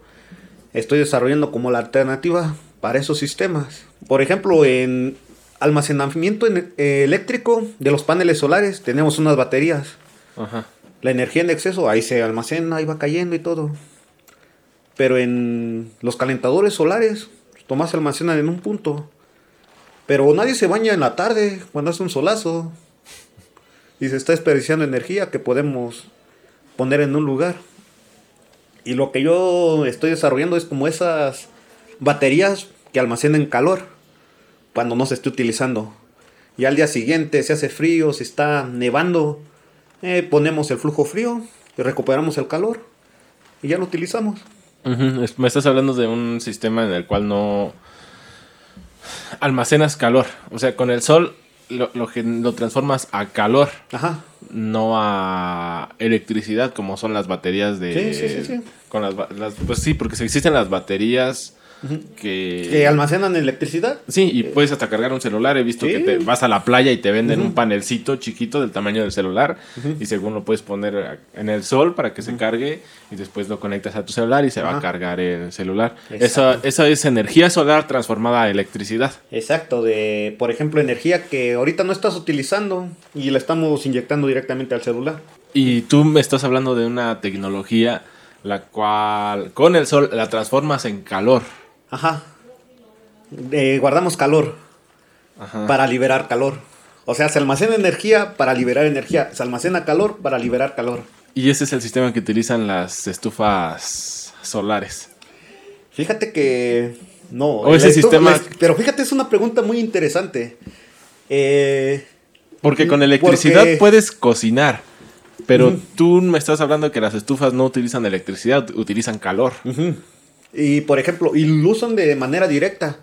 estoy desarrollando como la alternativa para esos sistemas. Por ejemplo, en almacenamiento en- eh, eléctrico de los paneles solares tenemos unas baterías. Ajá. La energía en exceso ahí se almacena, ahí va cayendo y todo. Pero en los calentadores solares, nomás se almacenan en un punto. Pero nadie se baña en la tarde cuando hace un solazo. Y se está desperdiciando energía que podemos poner en un lugar. Y lo que yo estoy desarrollando es como esas baterías que almacenan calor cuando no se esté utilizando. Y al día siguiente se hace frío, se está nevando, eh, ponemos el flujo frío y recuperamos el calor y ya lo utilizamos. Me estás hablando de un sistema en el cual no almacenas calor. O sea, con el sol lo, lo, transformas a calor, Ajá. no a electricidad, como son las baterías de. Sí, sí, sí, sí. Con las, las- pues sí, porque se existen las baterías que. Que almacenan electricidad. Sí, y puedes hasta cargar un celular. He visto Sí. que te vas a la playa y te venden un panelcito chiquito del tamaño del celular. Y según lo puedes poner en el sol para que se cargue. Y después lo conectas a tu celular y se va a cargar el celular. Esa, esa es energía solar transformada a electricidad. Exacto, de, por ejemplo, energía que ahorita no estás utilizando y la estamos inyectando directamente al celular. Y tú me estás hablando de una tecnología la cual con el sol la transformas en calor. Ajá. Eh, guardamos calor Ajá. para liberar calor. O sea, se almacena energía para liberar energía. Se almacena calor para liberar calor. Y ese es el sistema que utilizan las estufas solares. Fíjate que no. O ese sistema- la- pero fíjate, es una pregunta muy interesante. Eh, Porque con electricidad Porque- puedes cocinar. Pero tú me estás hablando que las estufas no utilizan electricidad, utilizan calor. Y por ejemplo, y lo usan de manera directa.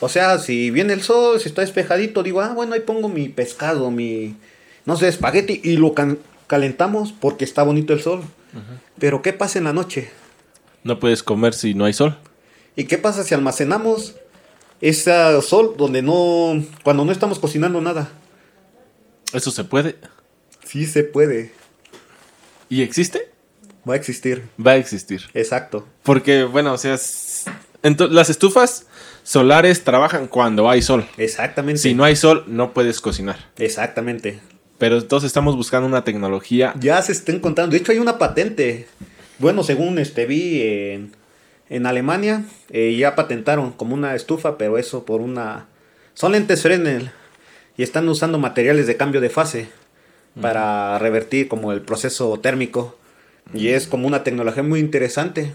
O sea, si viene el sol, si está despejadito, digo, ah, bueno, ahí pongo mi pescado, mi, no sé, espagueti, y lo can- calentamos porque está bonito el sol. Pero ¿qué pasa en la noche? No puedes comer si no hay sol. ¿Y qué pasa si almacenamos ese sol donde no, cuando no estamos cocinando nada? Eso se puede. Sí se puede, ¿Y existe? Va a existir. Va a existir. Exacto. Porque, bueno, o sea, las estufas solares trabajan cuando hay sol. Exactamente. Si no hay sol, no puedes cocinar. Exactamente. Pero entonces estamos buscando una tecnología. Ya se está encontrando. De hecho, hay una patente. Bueno, según este vi en, en Alemania, eh, ya patentaron como una estufa, pero eso por una. Son lentes Fresnel. Y están usando materiales de cambio de fase para revertir como el proceso térmico. Y es como una tecnología muy interesante.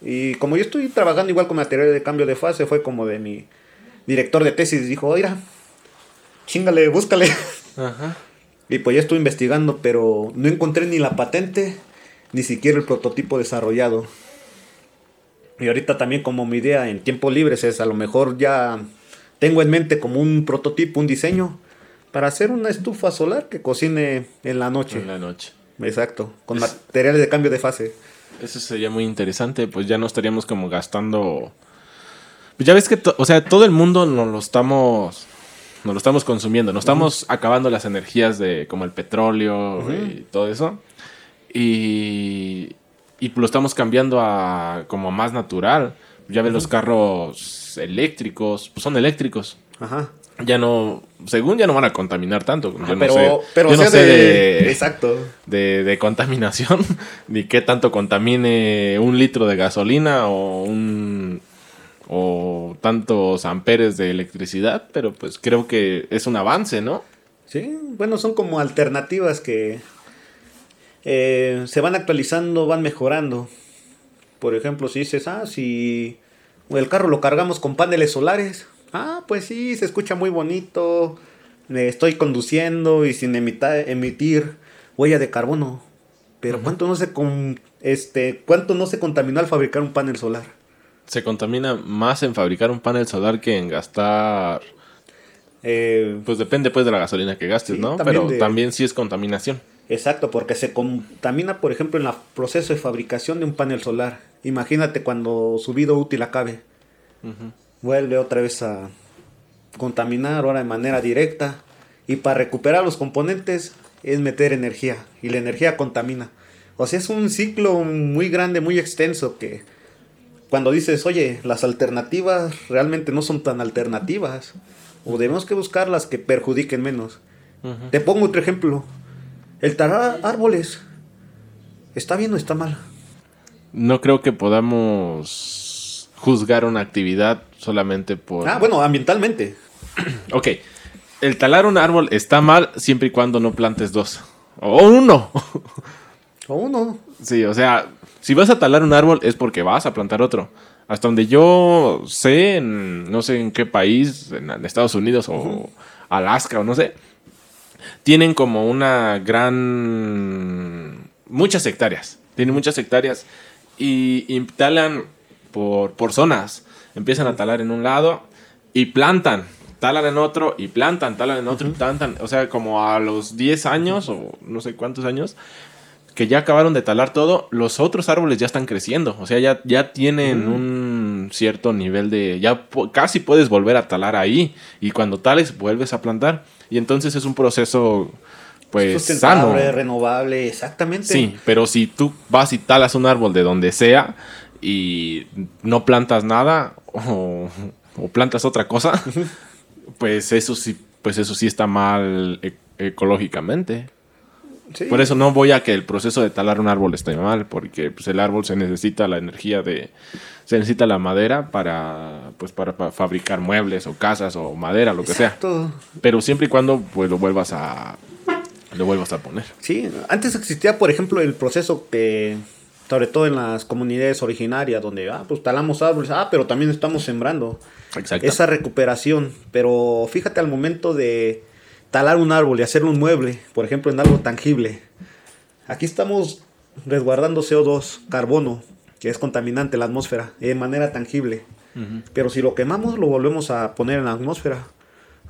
Y como yo estoy trabajando igual con material de cambio de fase, fue como de mi director de tesis, dijo, oiga, chingale, búscale. Ajá. Y pues ya estoy investigando, pero no encontré ni la patente, ni siquiera el prototipo desarrollado. Y ahorita también como mi idea en tiempos libres es a lo mejor ya tengo en mente como un prototipo, un diseño, para hacer una estufa solar que cocine en la noche. En la noche. Exacto, con materiales de cambio de fase. Eso sería muy interesante, pues ya no estaríamos como gastando... Pues ya ves que, o sea, todo el mundo nos lo estamos... Nos lo estamos consumiendo, nos estamos acabando las energías de como el petróleo y todo eso. Y, y lo estamos cambiando a como más natural. Ya ves los carros eléctricos, pues son eléctricos. Ajá ya no, según ya no van a contaminar tanto. Yo pero, no sé, pero yo no sé de, exacto. De, contaminación, ni qué tanto contamine un litro de gasolina o un o tantos amperes de electricidad, pero pues creo que es un avance, ¿no? Sí, bueno, son como alternativas que eh, se van actualizando, van mejorando. Por ejemplo, si dices, ah, si el carro lo cargamos con paneles solares, Ah, pues sí, se escucha muy bonito. estoy conduciendo y sin emitir huella de carbono. Pero ¿cuánto no se este cuánto no se contaminó al fabricar un panel solar? Se contamina más en fabricar un panel solar que en gastar eh, pues depende pues de la gasolina que gastes, ¿no? Pero también sí es contaminación. Exacto, porque se contamina, por ejemplo, en el proceso de fabricación de un panel solar. Imagínate cuando su vida útil acabe vuelve otra vez a contaminar ahora de manera directa. Y para recuperar los componentes es meter energía. Y la energía contamina. O sea, es un ciclo muy grande, muy extenso que cuando dices, oye, las alternativas realmente no son tan alternativas. O debemos que buscar las que perjudiquen menos. Te pongo otro ejemplo. El talar árboles. ¿Está bien o está mal? No creo que podamos juzgar una actividad solamente por... Ah, bueno, ambientalmente. ok. El talar un árbol está mal siempre y cuando no plantes dos. O uno. o uno. Sí, o sea, si vas a talar un árbol es porque vas a plantar otro. Hasta donde yo sé, no sé en qué país, en Estados Unidos o Alaska o no sé, tienen como una gran... muchas hectáreas. Tienen muchas hectáreas y, y talan por, por zonas. Empiezan a talar en un lado y plantan. Talan en otro y plantan, talan en otro y plantan. O sea, como a los 10 años o no sé cuántos años que ya acabaron de talar todo, los otros árboles ya están creciendo. O sea, ya, ya tienen un cierto nivel de... Ya casi puedes volver a talar ahí. Y cuando tales, vuelves a plantar. Y entonces es un proceso pues sano. renovable, exactamente. Sí, pero si tú vas y talas un árbol de donde sea, y no plantas nada o, plantas otra cosa, pues eso sí, pues eso sí está mal e, ecológicamente. Por eso no voy a que el proceso de talar un árbol esté mal, porque pues, el árbol se necesita la energía de, se necesita la madera para, pues para, fabricar muebles o casas o madera, lo que sea. Pero siempre y cuando pues lo vuelvas a, lo vuelvas a poner. Sí, antes existía, por ejemplo, el proceso que sobre todo en las comunidades originarias, donde, ah, pues talamos árboles, ah, pero también estamos sembrando. Exacto. Esa recuperación. Pero fíjate al momento de talar un árbol y hacer un mueble, por ejemplo, en algo tangible. Aquí estamos resguardando CO2, carbono, que es contaminante en la atmósfera, de manera tangible. Pero si lo quemamos, lo volvemos a poner en la atmósfera.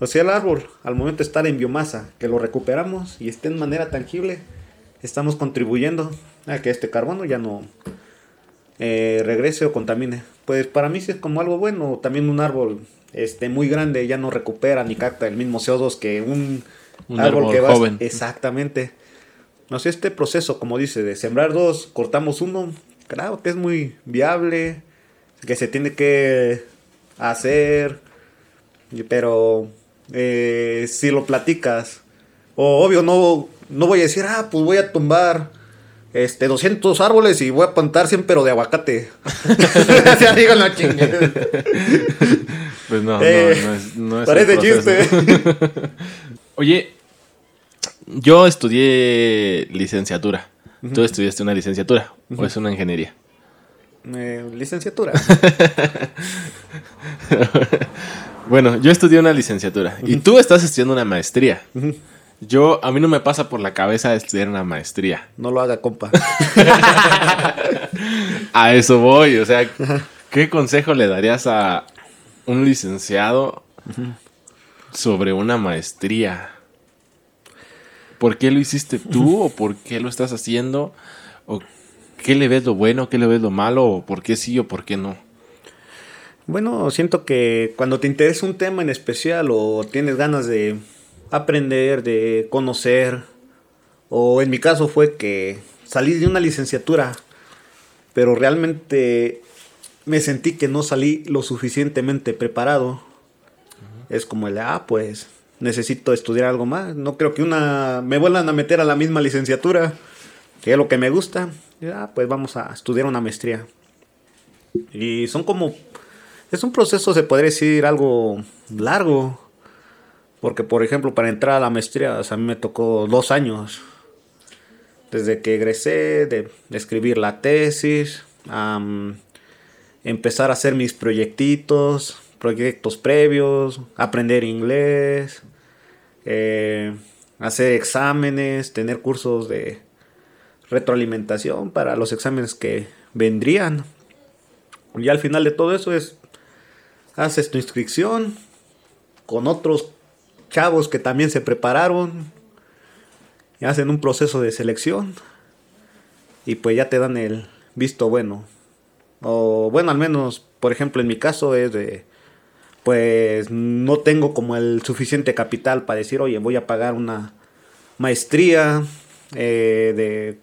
O sea, el árbol, al momento de estar en biomasa, que lo recuperamos y esté en manera tangible, estamos contribuyendo a que este carbono ya no eh, regrese o contamine. Pues para mí sí es como algo bueno. También un árbol este, muy grande ya no recupera ni capta el mismo CO2 que un, árbol, que va. Joven. Exactamente. No sé, este proceso, como dice, de sembrar dos, cortamos uno, claro que es muy viable, que se tiene que hacer, pero eh, si lo platicas, o obvio no no voy a decir, ah, pues voy a tumbar este, 200 árboles y voy a plantar 100 pero de aguacate. ya digo, no Pues no, no, eh, no es, no es Parece chiste. Oye, yo estudié licenciatura. Tú estudiaste una licenciatura o es una ingeniería. Eh, licenciatura. bueno, yo estudié una licenciatura y tú estás estudiando una maestría. Yo, a mí no me pasa por la cabeza estudiar una maestría. No lo haga, compa. a eso voy, o sea, ¿qué consejo le darías a un licenciado sobre una maestría? ¿Por qué lo hiciste tú o por qué lo estás haciendo? ¿O qué le ves lo bueno, qué le ves lo malo? ¿O por qué sí o por qué no? Bueno, siento que cuando te interesa un tema en especial o tienes ganas de aprender, de conocer, o en mi caso fue que salí de una licenciatura, pero realmente me sentí que no salí lo suficientemente preparado. Es como el, ah, pues necesito estudiar algo más. No creo que una me vuelvan a meter a la misma licenciatura, que es lo que me gusta. Ya, pues vamos a estudiar una maestría. Y son como es un proceso se podría decir algo largo. Porque por ejemplo, para entrar a la maestría, a mí me tocó dos años. Desde que egresé, de, escribir la tesis, empezar a hacer mis proyectitos, proyectos previos, aprender inglés, eh, hacer exámenes, tener cursos de retroalimentación para los exámenes que vendrían. Y al final de todo eso es, haces tu inscripción con otros chavos que también se prepararon y hacen un proceso de selección y pues ya te dan el visto bueno. O bueno, al menos, por ejemplo, en mi caso es de pues no tengo como el suficiente capital para decir, oye, voy a pagar una maestría eh, de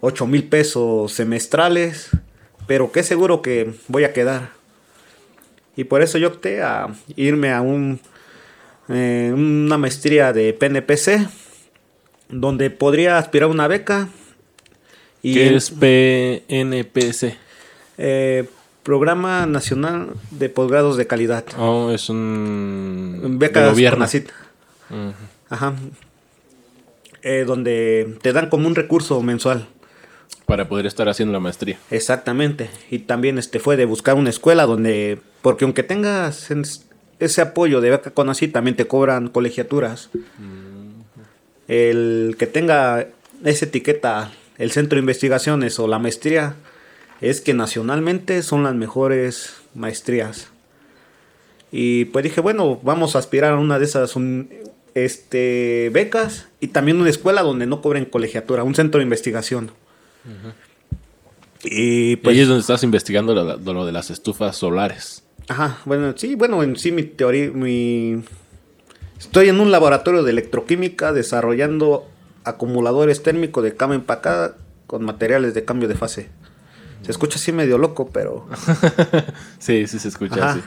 8 mil pesos semestrales, pero qué seguro que voy a quedar. Y por eso yo opté a irme a un, eh, una maestría de PNPC, donde podría aspirar a una beca. Y ¿Qué es PNPC? Eh, Programa Nacional de Posgrados de Calidad. Oh, es un... Beca de gobierno. Ajá. Eh, donde te dan como un recurso mensual. Para poder estar haciendo la maestría. Exactamente. Y también este fue de buscar una escuela donde... Porque aunque tengas ese apoyo de beca con así, también te cobran colegiaturas. El que tenga esa etiqueta, el centro de investigaciones o la maestría, es que nacionalmente son las mejores maestrías. Y pues dije, bueno, vamos a aspirar a una de esas este, becas y también una escuela donde no cobren colegiatura, un centro de investigación. Y pues... Ahí es donde estás investigando lo, de las estufas solares. Ajá, bueno, sí, bueno, en sí mi teoría, mi... Estoy en un laboratorio de electroquímica desarrollando acumuladores térmicos de cama empacada con materiales de cambio de fase. Se escucha así medio loco, pero. sí, sí se escucha así.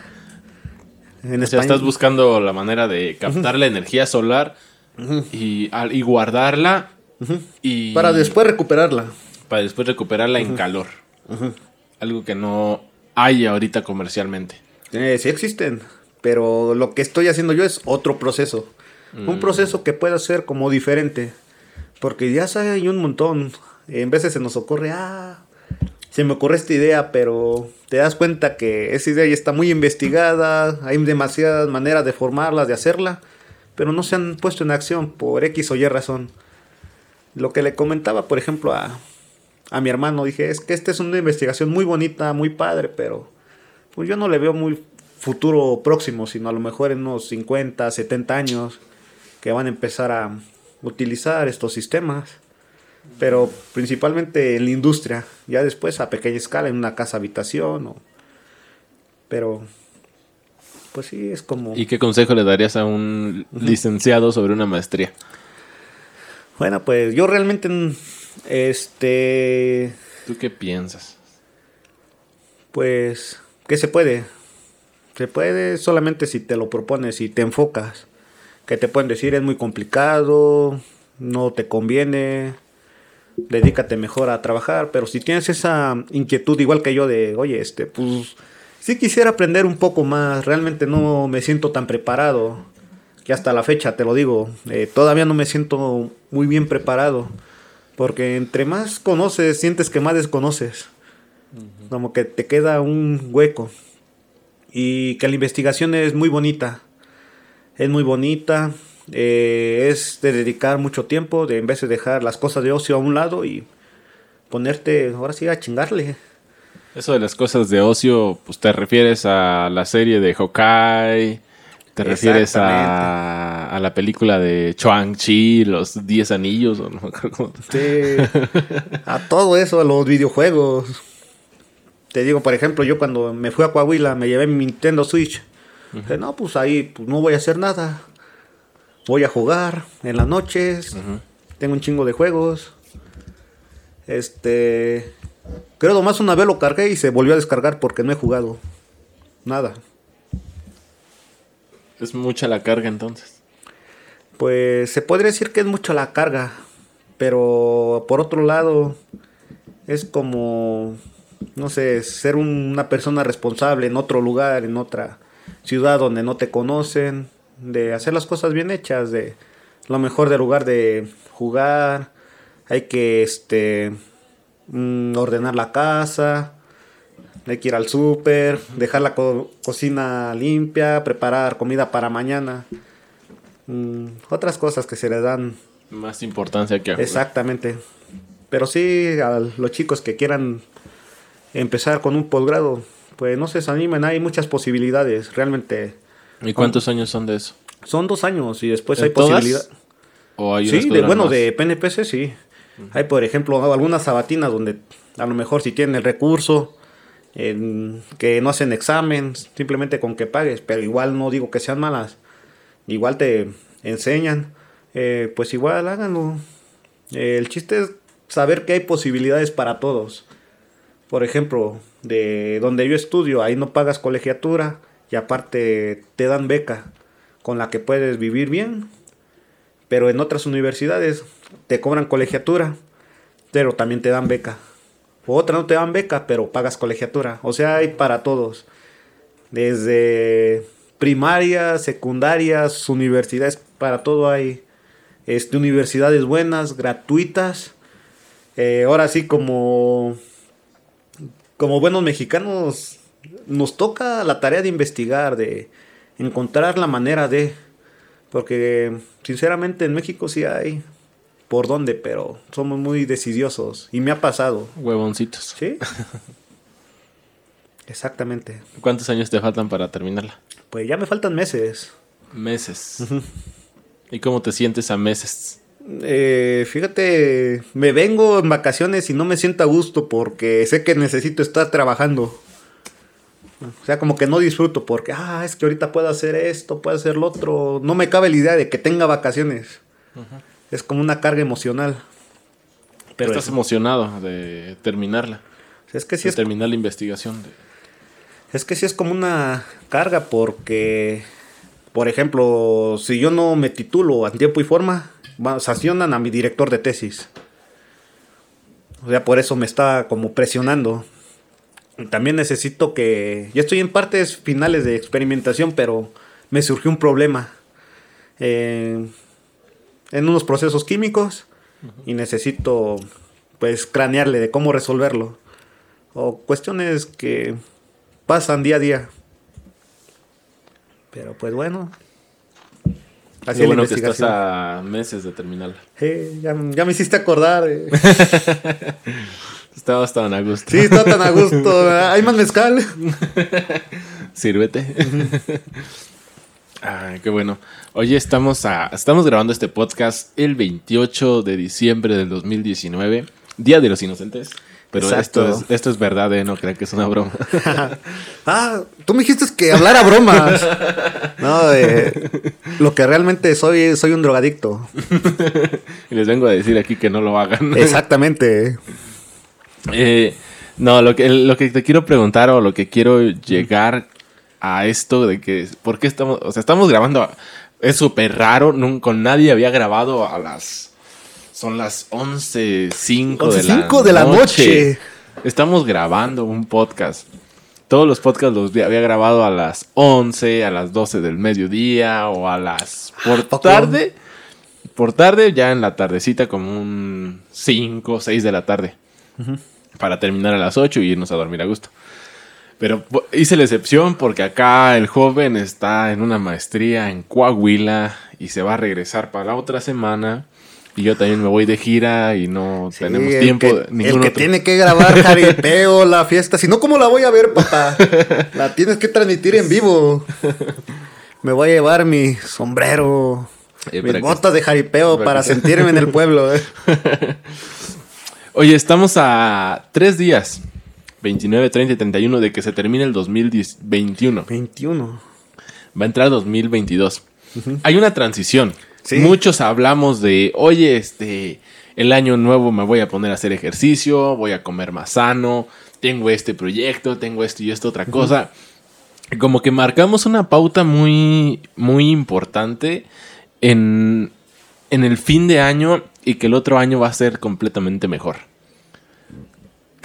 En o sea, estás buscando la manera de captar la energía solar y, y, guardarla. y para después recuperarla. Para después recuperarla en calor. Algo que no hay ahorita comercialmente. Eh, sí existen, pero lo que estoy haciendo yo es otro proceso. Un mm. proceso que pueda ser como diferente. Porque ya hay un montón. En veces se nos ocurre, ah, se me ocurre esta idea, pero te das cuenta que esa idea ya está muy investigada, hay demasiadas maneras de formarla, de hacerla, pero no se han puesto en acción por X o Y razón. Lo que le comentaba, por ejemplo, a, a mi hermano, dije, es que esta es una investigación muy bonita, muy padre, pero pues yo no le veo muy futuro próximo, sino a lo mejor en unos 50, 70 años que van a empezar a utilizar estos sistemas pero principalmente en la industria, ya después a pequeña escala, en una casa habitación, o... pero pues sí, es como... ¿Y qué consejo le darías a un licenciado sobre una maestría? Bueno, pues yo realmente, este... ¿Tú qué piensas? Pues, ¿qué se puede? Se puede solamente si te lo propones y te enfocas. Que te pueden decir es muy complicado, no te conviene, dedícate mejor a trabajar, pero si tienes esa inquietud igual que yo de, oye, este, pues sí quisiera aprender un poco más, realmente no me siento tan preparado, que hasta la fecha te lo digo, eh, todavía no me siento muy bien preparado, Porque entre más conoces, sientes que más desconoces. Como que te queda un hueco. Y que la investigación es muy bonita. Es muy bonita. eh, es de dedicar mucho tiempo, de en vez de dejar las cosas de ocio a un lado y ponerte, ahora sí, a chingarle. Eso de las cosas de ocio, pues te refieres a la serie de Hawkeye, te refieres a, a la película de Chuang-Chi, los 10 anillos, o no me acuerdo Sí, a todo eso, a los videojuegos. Te digo, por ejemplo, yo cuando me fui a Coahuila, me llevé mi Nintendo Switch. Dije, no, pues ahí pues, no voy a hacer nada. Voy a jugar en las noches. Tengo un chingo de juegos. Este. Creo nomás una vez lo cargué y se volvió a descargar porque no he jugado. Nada. Es mucha la carga entonces. Pues se podría decir que es mucho la carga, pero por otro lado es como, no sé, ser un- una persona responsable en otro lugar, en otra ciudad donde no te conocen, de hacer las cosas bien hechas, de lo mejor del lugar de jugar, hay que este mm, ordenar la casa, hay que ir al súper, dejar la co- cocina limpia, preparar comida para mañana. Mm, otras cosas que se le dan Más importancia que a jugar. exactamente. Pero sí, a los chicos que quieran empezar con un posgrado, pues no se desanimen, hay muchas posibilidades. Realmente ¿Y cuántos años son de eso? son dos años y después ¿En hay posibilidad. ¿O hay Sí, de, bueno, más? de PNPC sí. Hay, por ejemplo, algunas sabatinas donde a lo mejor si tienen el recurso, en- que no hacen examen, simplemente con que pagues, pero igual no digo que sean malas, igual te enseñan, eh, pues igual háganlo. Eh, el chiste es saber que hay posibilidades para todos. Por ejemplo, de donde yo estudio, ahí no pagas colegiatura y aparte te dan beca con la que puedes vivir bien pero en otras universidades te cobran colegiatura, pero también te dan beca. O otras no te dan beca, pero pagas colegiatura. O sea, hay para todos. Desde primaria, secundarias, universidades, para todo hay este, universidades buenas, gratuitas. Eh, ahora sí, como, como buenos mexicanos, nos toca la tarea de investigar, de encontrar la manera de... Porque sinceramente en México sí hay por dónde, pero somos muy decidiosos. Y me ha pasado. Huevoncitos. ¿Sí? Exactamente. ¿Cuántos años te faltan para terminarla? Pues ya me faltan meses. Meses. ¿Y cómo te sientes a meses? Eh, fíjate, me vengo en vacaciones y no me siento a gusto porque sé que necesito estar trabajando. O sea, como que no disfruto porque, ah, es que ahorita puedo hacer esto, puedo hacer lo otro. No me cabe la idea de que tenga vacaciones. Es como una carga emocional. Pero Estás es, emocionado de terminarla. es que sí de es, terminar la investigación. de- es que sí es como una carga porque, por ejemplo, si yo no me titulo en tiempo y forma, va- sancionan a mi director de tesis. O sea, por eso me está como presionando. También necesito que... Ya estoy en partes finales de experimentación, pero me surgió un problema. eh, en unos procesos químicos y necesito pues cranearle de cómo resolverlo. O cuestiones que pasan día a día. Pero pues bueno. Así bueno que estás a meses de terminarla. Eh, ya, ya me hiciste acordar. eh. Estabas tan a gusto. Sí, está tan a gusto. Hay más mezcal. Sírvete. Ay, qué bueno. Oye, estamos, a, estamos grabando este podcast el 28 de diciembre del 2019, Día de los Inocentes. Pero Exacto. esto es, esto es verdad, ¿eh? No crean que es una broma. ah, tú me dijiste que hablara bromas. No, eh, lo que realmente soy, soy un drogadicto. y les vengo a decir aquí que no lo hagan. Exactamente. Eh, no, lo que, lo que te quiero preguntar o lo que quiero llegar a esto de que, ¿por qué estamos, o sea, estamos grabando, a- es súper raro, nun- con nadie había grabado a las, son las 11.05 de, la 11:05 de la noche. Estamos grabando un podcast. Todos los podcasts los había grabado a las 11, a las 12 del mediodía o a las por ¿Poco? tarde. por tarde, ya en la tardecita, como un 5 o 6 de la tarde. Para terminar a las 8 y irnos a dormir a gusto. Pero hice la excepción porque acá el joven está en una maestría en Coahuila y se va a regresar para la otra semana. Y yo también me voy de gira y no tenemos tiempo. Que, el que tiene que grabar jaripeo, la fiesta. Si no, ¿cómo la voy a ver, papá? La tienes que transmitir en vivo. Me voy a llevar mi sombrero, eh, mis botas de jaripeo para, sentirme en el pueblo. Eh. Oye, estamos a tres días, 29, 30 y 31, de que se termine el 2021. 21. Va a entrar 2022. Hay una transición. Muchos hablamos de, oye, este, el año nuevo me voy a poner a hacer ejercicio, voy a comer más sano, tengo este proyecto, tengo esto y esto otra cosa. Como que marcamos una pauta muy, muy importante en, en el fin de año y que el otro año va a ser completamente mejor.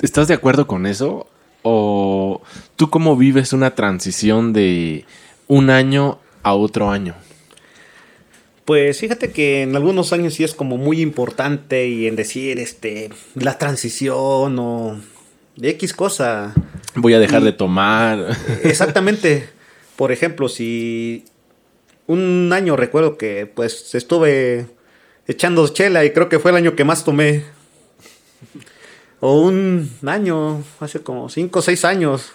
¿Estás de acuerdo con eso? ¿O tú cómo vives una transición de un año a otro año? Pues fíjate que en algunos años sí es como muy importante y en decir este la transición o de X cosa. Voy a dejar de tomar. Exactamente. Por ejemplo, si un año recuerdo que pues estuve echando chela y creo que fue el año que más tomé. O un año, hace como 5 o 6 años,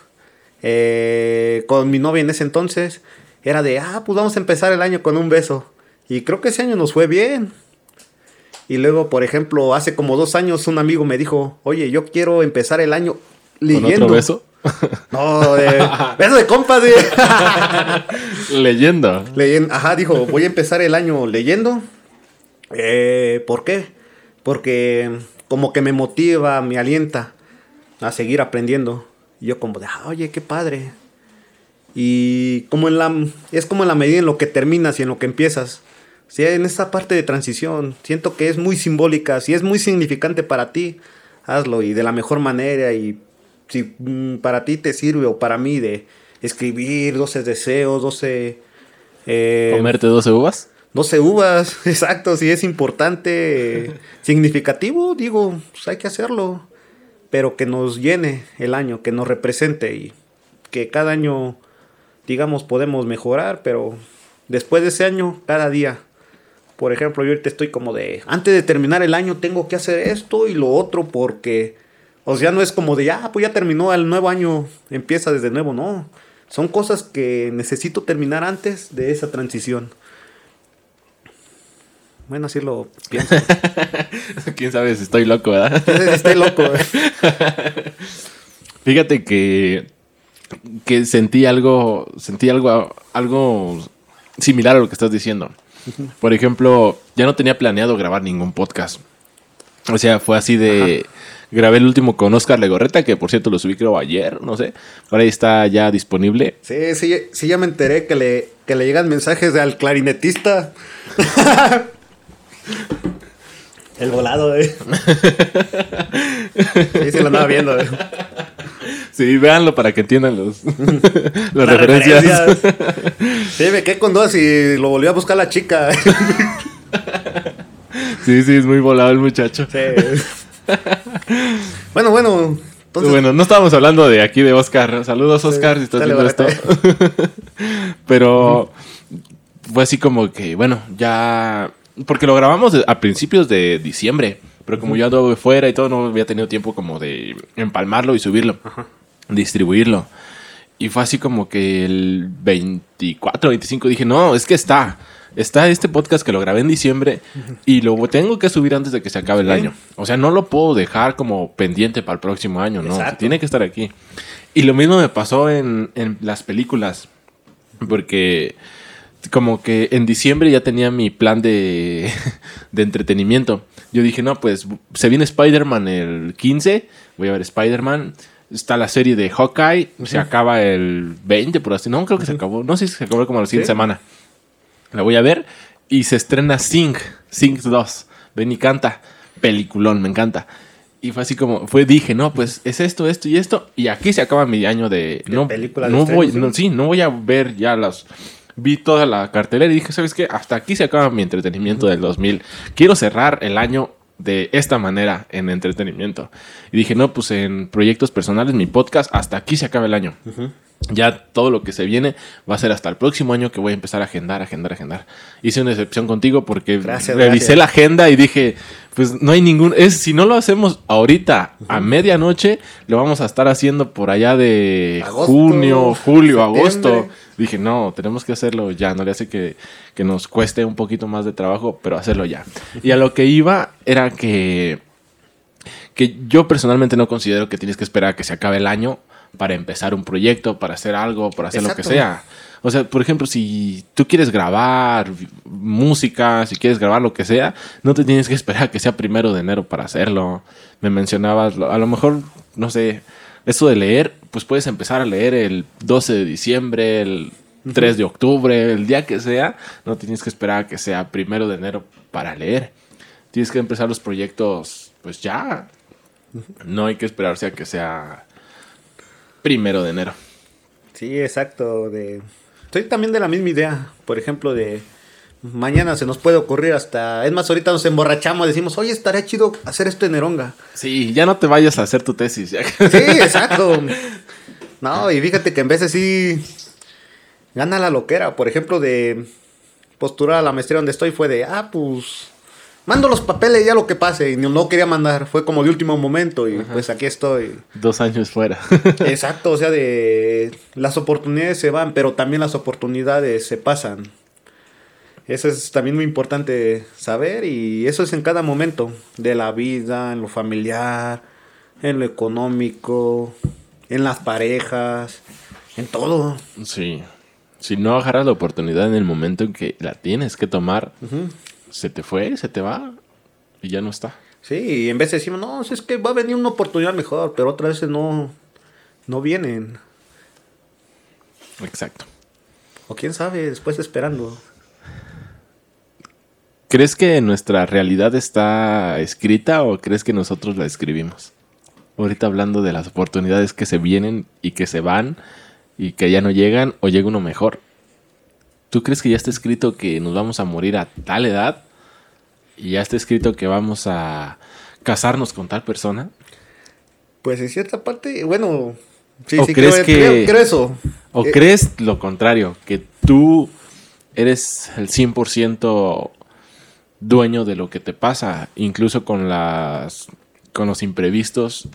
eh, con mi novia en ese entonces, era de, ah, pues vamos a empezar el año con un beso. Y creo que ese año nos fue bien. Y luego, por ejemplo, hace como dos años un amigo me dijo, oye, yo quiero empezar el año leyendo. ¿Con otro beso? No, de, beso de compas. leyendo. leyendo. Ajá, dijo, voy a empezar el año leyendo. Eh, ¿Por qué? Porque como que me motiva, me alienta a seguir aprendiendo. Y yo como de, ah, oye, qué padre. Y como en la, es como en la medida en lo que terminas y en lo que empiezas. Sí, en esta parte de transición, siento que es muy simbólica, si es muy significante para ti, hazlo y de la mejor manera y si mm, para ti te sirve o para mí de escribir 12 deseos, 12... Eh, ¿Comerte 12 uvas? 12 uvas, exacto, si es importante, significativo, digo, pues hay que hacerlo, pero que nos llene el año, que nos represente y que cada año, digamos, podemos mejorar, pero después de ese año, cada día por ejemplo, yo ahorita estoy como de, antes de terminar el año tengo que hacer esto y lo otro porque, o sea, no es como de, ah, pues ya terminó el nuevo año, empieza desde nuevo, no. Son cosas que necesito terminar antes de esa transición. Bueno, así lo pienso. Quién sabe si estoy loco, ¿verdad? Estoy loco. Fíjate que, que sentí algo, sentí algo, algo similar a lo que estás diciendo. Por ejemplo, ya no tenía planeado grabar ningún podcast. O sea, fue así de... Grabé el último con Oscar Legorreta, que por cierto lo subí creo ayer, no sé. Ahora ahí está ya disponible. Sí, sí, sí, ya me enteré que le, que le llegan mensajes al clarinetista. el volado, eh. sí, se lo andaba viendo, eh. Sí, véanlo para que entiendan los, las referencias. Sí, me quedé con dos y lo volví a buscar la chica. Sí, sí, es muy volado el muchacho. Sí. Bueno, bueno. Bueno, no estábamos hablando de aquí de Oscar. Saludos, Oscar, si estás viendo esto. Pero fue así como que, bueno, ya. Porque lo grabamos a principios de diciembre. Pero como yo ando fuera y todo, no había tenido tiempo como de empalmarlo y subirlo. Ajá distribuirlo. Y fue así como que el 24, 25 dije, no, es que está. Está este podcast que lo grabé en diciembre y lo tengo que subir antes de que se acabe el año. O sea, no lo puedo dejar como pendiente para el próximo año, ¿no? Tiene que estar aquí. Y lo mismo me pasó en, en las películas. Porque como que en diciembre ya tenía mi plan de, de entretenimiento. Yo dije, no, pues se viene Spider-Man el 15, voy a ver Spider-Man. Está la serie de Hawkeye, se acaba el 20, por así. No, creo que se acabó. No sé si se acabó como la siguiente semana. La voy a ver. Y se estrena Sing, Sing 2. Ven y canta. Peliculón, me encanta. Y fue así como, fue, dije, no, pues es esto, esto y esto. Y aquí se acaba mi año de. no, películas no voy, no, sí, no voy a ver ya las, vi toda la cartelera y dije, ¿sabes qué? Hasta aquí se acaba mi entretenimiento del 2000. Quiero cerrar el año de esta manera en entretenimiento. Y dije, no, pues en proyectos personales, mi podcast, hasta aquí se acaba el año. Ya todo lo que se viene va a ser hasta el próximo año que voy a empezar a agendar, agendar, agendar. Hice una excepción contigo porque revisé la agenda y dije, pues no hay ningún... Es, si no lo hacemos ahorita a medianoche, lo vamos a estar haciendo por allá de junio, julio, agosto. Dije, no, tenemos que hacerlo ya. No le hace que, que nos cueste un poquito más de trabajo, pero hacerlo ya. Y a lo que iba era que que yo personalmente no considero que tienes que esperar a que se acabe el año para empezar un proyecto, para hacer algo, para hacer lo que sea. O sea, por ejemplo, si tú quieres grabar música, si quieres grabar lo que sea, no te tienes que esperar a que sea primero de enero para hacerlo. Me mencionabas, a lo mejor, no sé, eso de leer, pues puedes empezar a leer el 12 de diciembre, el 3 de octubre, el día que sea, no tienes que esperar a que sea primero de enero para leer. Tienes que empezar los proyectos, pues ya. No hay que esperarse a que sea primero de enero. Sí, exacto. De... Estoy también de la misma idea. Por ejemplo, de mañana se nos puede ocurrir hasta. Es más, ahorita nos emborrachamos, decimos, oye, estaría chido hacer esto en Eronga. Sí, ya no te vayas a hacer tu tesis. Sí, exacto. No, y fíjate que en veces sí gana la loquera. Por ejemplo, de postular a la maestría donde estoy fue de, ah, pues mando los papeles ya lo que pase. Y no quería mandar, fue como de último momento y pues aquí estoy. Dos años fuera. Exacto, o sea, de las oportunidades se van, pero también las oportunidades se pasan. Eso es también muy importante saber y eso es en cada momento de la vida, en lo familiar, en lo económico, en las parejas, en todo. Sí. Si no agarras la oportunidad en el momento en que la tienes que tomar, se te fue, se te va y ya no está. Sí, y en vez de decimos, no, es que va a venir una oportunidad mejor, pero otras veces no, no vienen. Exacto. O quién sabe, después esperando. ¿Crees que nuestra realidad está escrita o crees que nosotros la escribimos? Ahorita hablando de las oportunidades que se vienen y que se van y que ya no llegan o llega uno mejor. ¿Tú crees que ya está escrito que nos vamos a morir a tal edad? ¿Y ya está escrito que vamos a casarnos con tal persona? Pues en cierta parte, bueno, sí, sí, crees que, creo, eso. ¿O eh, crees lo contrario? Que tú eres el 100% dueño de lo que te pasa, incluso con las con los imprevistos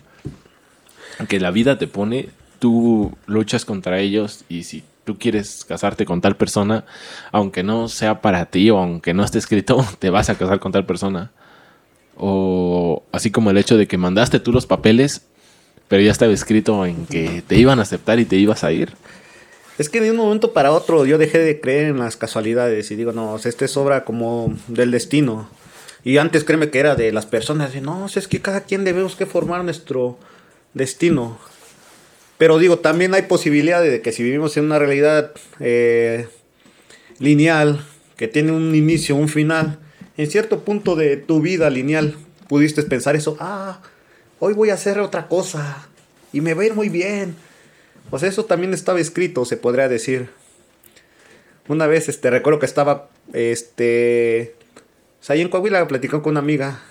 que la vida te pone, tú luchas contra ellos y si tú quieres casarte con tal persona, aunque no sea para ti o aunque no esté escrito, te vas a casar con tal persona. O así como el hecho de que mandaste tú los papeles, pero ya estaba escrito en que te iban a aceptar y te ibas a ir. Es que de un momento para otro yo dejé de creer en las casualidades y digo, no, este es obra como del destino. Y antes créeme que era de las personas, y no, es que cada quien debemos que formar nuestro destino. Pero digo, también hay posibilidad de que si vivimos en una realidad eh, lineal, que tiene un inicio, un final, en cierto punto de tu vida lineal pudiste pensar eso, ah, hoy voy a hacer otra cosa y me va a ir muy bien. Pues eso también estaba escrito, se podría decir. Una vez, este, recuerdo que estaba, este, ahí en Coahuila platicando con una amiga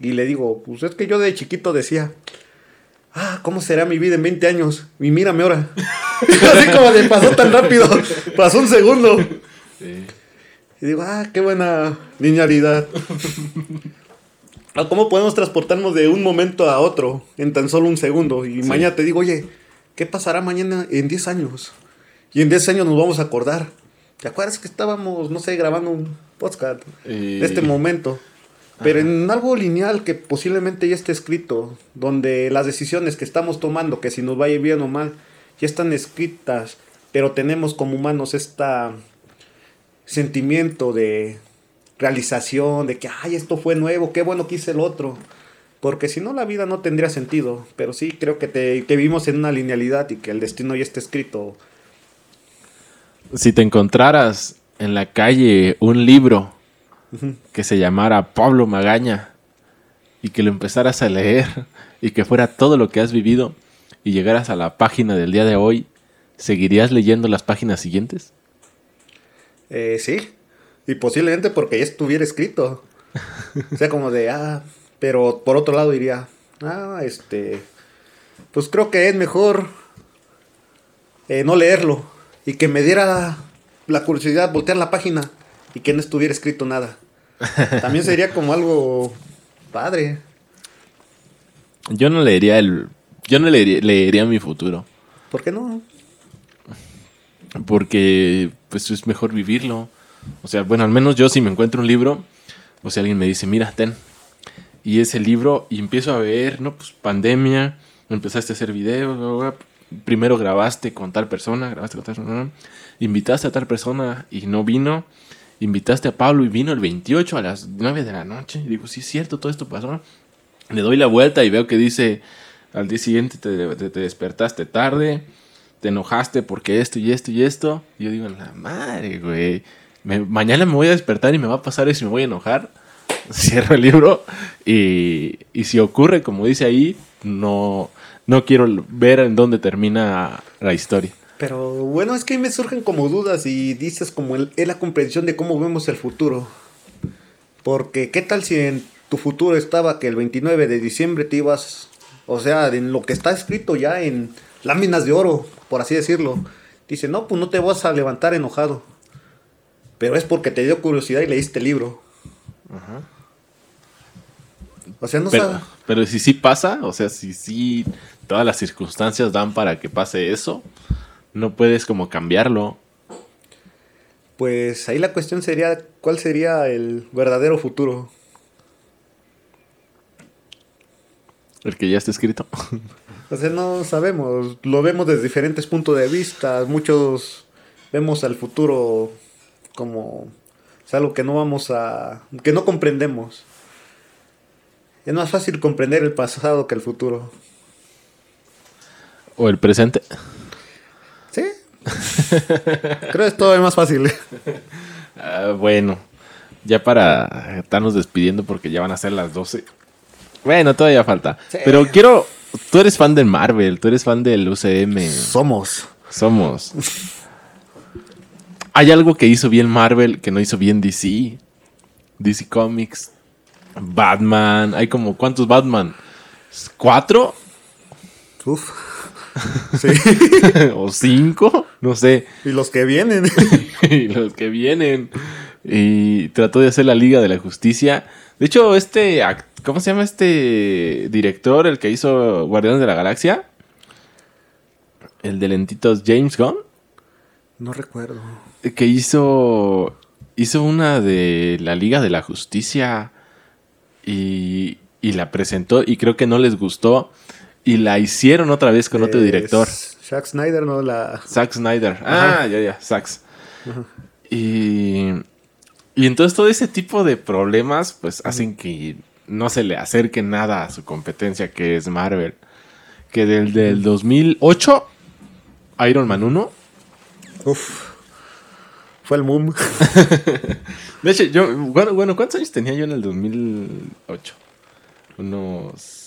y le digo, pues es que yo de chiquito decía, ah, ¿cómo será mi vida en 20 años? Y mírame ahora. Así como de pasó tan rápido, pasó un segundo. Y digo, ah, qué buena linealidad. ¿Cómo podemos transportarnos de un momento a otro en tan solo un segundo? Y mañana te digo, oye, ¿qué pasará mañana en 10 años? Y en 10 años nos vamos a acordar. ¿Te acuerdas que estábamos, no sé, grabando un podcast? De este momento. Pero en algo lineal que posiblemente ya esté escrito, donde las decisiones que estamos tomando, que si nos va a ir bien o mal, ya están escritas, pero tenemos como humanos este sentimiento de realización, de que, ay, esto fue nuevo, qué bueno que hice el otro. Porque si no, la vida no tendría sentido. Pero sí creo que, te, que vivimos en una linealidad y que el destino ya está escrito. Si te encontraras en la calle un libro que se llamara Pablo Magaña y que lo empezaras a leer y que fuera todo lo que has vivido y llegaras a la página del día de hoy, ¿seguirías leyendo las páginas siguientes? Eh, sí. Y posiblemente porque ya estuviera escrito. o sea, como de, ah, pero por otro lado diría, ah, este, pues creo que es mejor eh, no leerlo y que me diera la curiosidad voltear la página y que no estuviera escrito nada. También sería como algo padre. Yo no leería el. Yo no leería, leería mi futuro. ¿Por qué no? Porque pues es mejor vivirlo. O sea, bueno, al menos yo si me encuentro un libro, o si alguien me dice, mira, ten. Y ese libro, y empiezo a ver, ¿no? Pues pandemia, empezaste a hacer videos, primero grabaste con tal persona, grabaste con tal persona, invitaste a tal persona y no vino, invitaste a Pablo y vino el 28 a las 9 de la noche. Y digo, sí es cierto, todo esto pasó. Le doy la vuelta y veo que dice, al día siguiente te, te, despertaste tarde, te enojaste porque esto y esto y esto. Y yo digo, la madre, güey. mañana me voy a despertar y me va a pasar eso y me voy a enojar. Cierro el libro y, y si ocurre, como dice ahí, no, no quiero ver en dónde termina la historia. Pero bueno, es que me surgen como dudas y dices como el, es la comprensión de cómo vemos el futuro. Porque qué tal si en tu futuro estaba que el 29 de diciembre te ibas, o sea, en lo que está escrito ya en láminas de oro, por así decirlo. Dice, no, pues no te vas a levantar enojado. Pero es porque te dio curiosidad y leíste el libro. Ajá. O sea, no pero, pero si sí pasa, o sea, si sí todas las circunstancias dan para que pase eso, no puedes como cambiarlo. Pues ahí la cuestión sería, ¿cuál sería el verdadero futuro? El que ya está escrito. O sea, no sabemos, lo vemos desde diferentes puntos de vista, muchos vemos al futuro como es algo que no vamos a, que no comprendemos. Es más fácil comprender el pasado que el futuro. ¿O el presente? Creo que es todo más fácil. Ah, bueno, ya para estarnos despidiendo porque ya van a ser las 12. Bueno, todavía falta. Pero quiero. Tú eres fan de Marvel, tú eres fan del UCM. Somos. Somos. Hay algo que hizo bien Marvel que no hizo bien DC. DC Comics. Batman. Hay como. ¿Cuántos Batman? ¿Cuatro? Uf. Sí. o cinco, no sé. Y los que vienen. y los que vienen. Y trató de hacer la Liga de la Justicia. De hecho, este. ¿Cómo se llama este director, el que hizo Guardianes de la Galaxia? El de lentitos James Gunn. No recuerdo. Que hizo. Hizo una de la Liga de la Justicia. Y, y la presentó. Y creo que no les gustó y la hicieron otra vez con otro director. Zack Snyder, ¿no? La... Zack Snyder. Ah, ya, ya, Zack. Y, y entonces todo ese tipo de problemas pues hacen que no se le acerque nada a su competencia que es Marvel. Que del, del 2008, Iron Man 1. Uf. Fue el boom. de hecho, yo, bueno, bueno, ¿cuántos años tenía yo en el 2008? Unos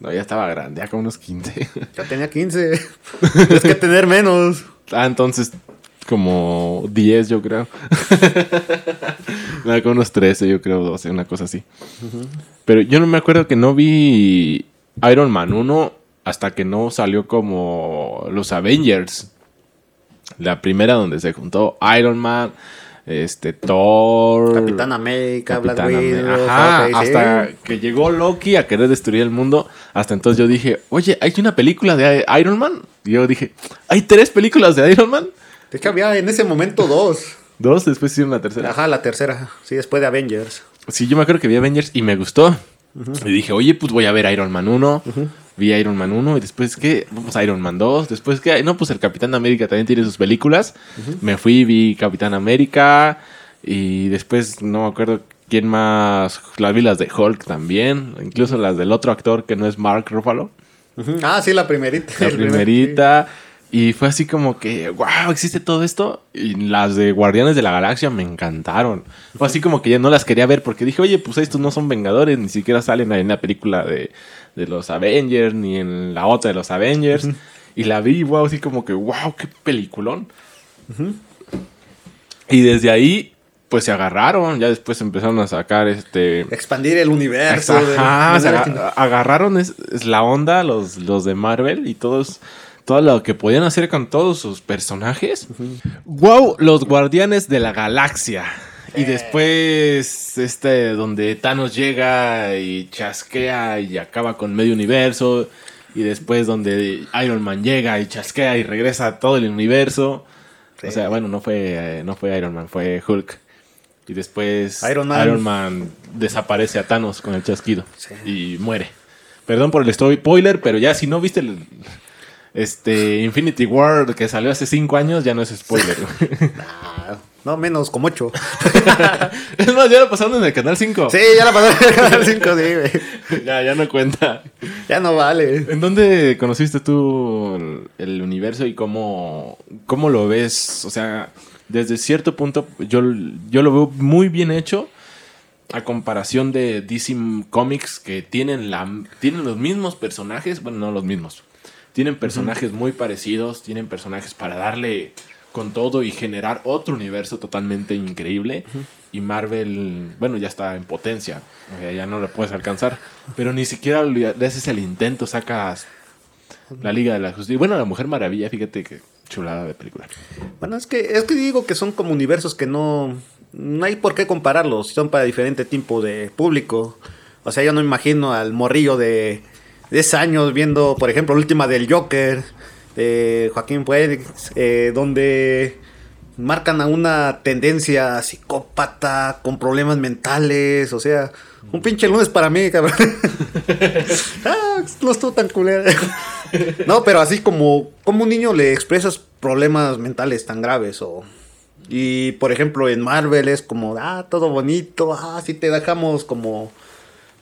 no, ya estaba grande, ya como unos 15. Ya tenía 15. es que tener menos. Ah, entonces como 10 yo creo. no, como unos 13 yo creo, 12, una cosa así. Pero yo no me acuerdo que no vi Iron Man 1 hasta que no salió como los Avengers. La primera donde se juntó Iron Man, este Thor, Capitán América, Black Widow, hasta que llegó Loki a querer destruir el mundo, hasta entonces yo dije, "Oye, hay una película de Iron Man?" Y yo dije, "¿Hay tres películas de Iron Man?" Es que había en ese momento dos. Dos, después hicieron la tercera. Ajá, la tercera. Sí, después de Avengers. Sí, yo me acuerdo que vi Avengers y me gustó. Y dije, oye, pues voy a ver Iron Man 1 vi Iron Man 1 y después que, vamos Iron Man 2, después que, no, pues el Capitán América también tiene sus películas. Me fui, vi Capitán América y después no me acuerdo quién más, las vi las de Hulk también, incluso las del otro actor que no es Mark Ruffalo. Ah, sí, la primerita. La primerita. Y fue así como que, wow, existe todo esto. Y las de Guardianes de la Galaxia me encantaron. Fue así como que ya no las quería ver porque dije, oye, pues estos no son Vengadores, ni siquiera salen en la película de, de los Avengers, ni en la otra de los Avengers. Y la vi, wow, así como que, wow, qué peliculón. Y desde ahí, pues se agarraron. Ya después empezaron a sacar este. Expandir el universo. Ajá, agarraron es, es la onda los, los de Marvel y todos. Todo lo que podían hacer con todos sus personajes. ¡Wow! Los Guardianes de la Galaxia. Y después, este, donde Thanos llega y chasquea y acaba con medio universo. Y después donde Iron Man llega y chasquea y regresa a todo el universo. Sí. O sea, bueno, no fue, eh, no fue Iron Man, fue Hulk. Y después Iron Man. Man desaparece a Thanos con el chasquido. Sí. Y muere. Perdón por el spoiler, pero ya si no viste el, este Infinity War que salió hace cinco años, ya no es spoiler. No, menos, como ocho. es más, ya lo pasaron en el canal 5. sí, ya la pasaron en el canal 5, sí, güey. Ya, ya no cuenta. Ya no vale. ¿En dónde conociste tú el, el universo y cómo, cómo lo ves? O sea, desde cierto punto yo, yo lo veo muy bien hecho a comparación de DC Comics que tienen, la, tienen los mismos personajes, bueno, no los mismos, tienen personajes muy parecidos, tienen personajes para darle con todo y generar otro universo totalmente increíble. Y Marvel, bueno, ya está en potencia, o sea, ya no lo puedes alcanzar, pero ni siquiera le haces el intento, sacas la Liga de la Justicia. Bueno, la Mujer Maravilla, fíjate que chulada de película. Bueno, es que, es que digo que son como universos que no, no hay por qué compararlos, son para diferente tipo de público. O sea, yo no imagino al morrillo de 10 años viendo, por ejemplo, la última del Joker, de Joaquín Phoenix, eh, donde marcan a una tendencia psicópata, con problemas mentales, o sea, un pinche lunes para mí, cabrón. ah, no estuvo tan culero. no, pero así como, como un niño le expresas problemas mentales tan graves o... Y por ejemplo en Marvel es como, ah, todo bonito, ah, sí te dejamos como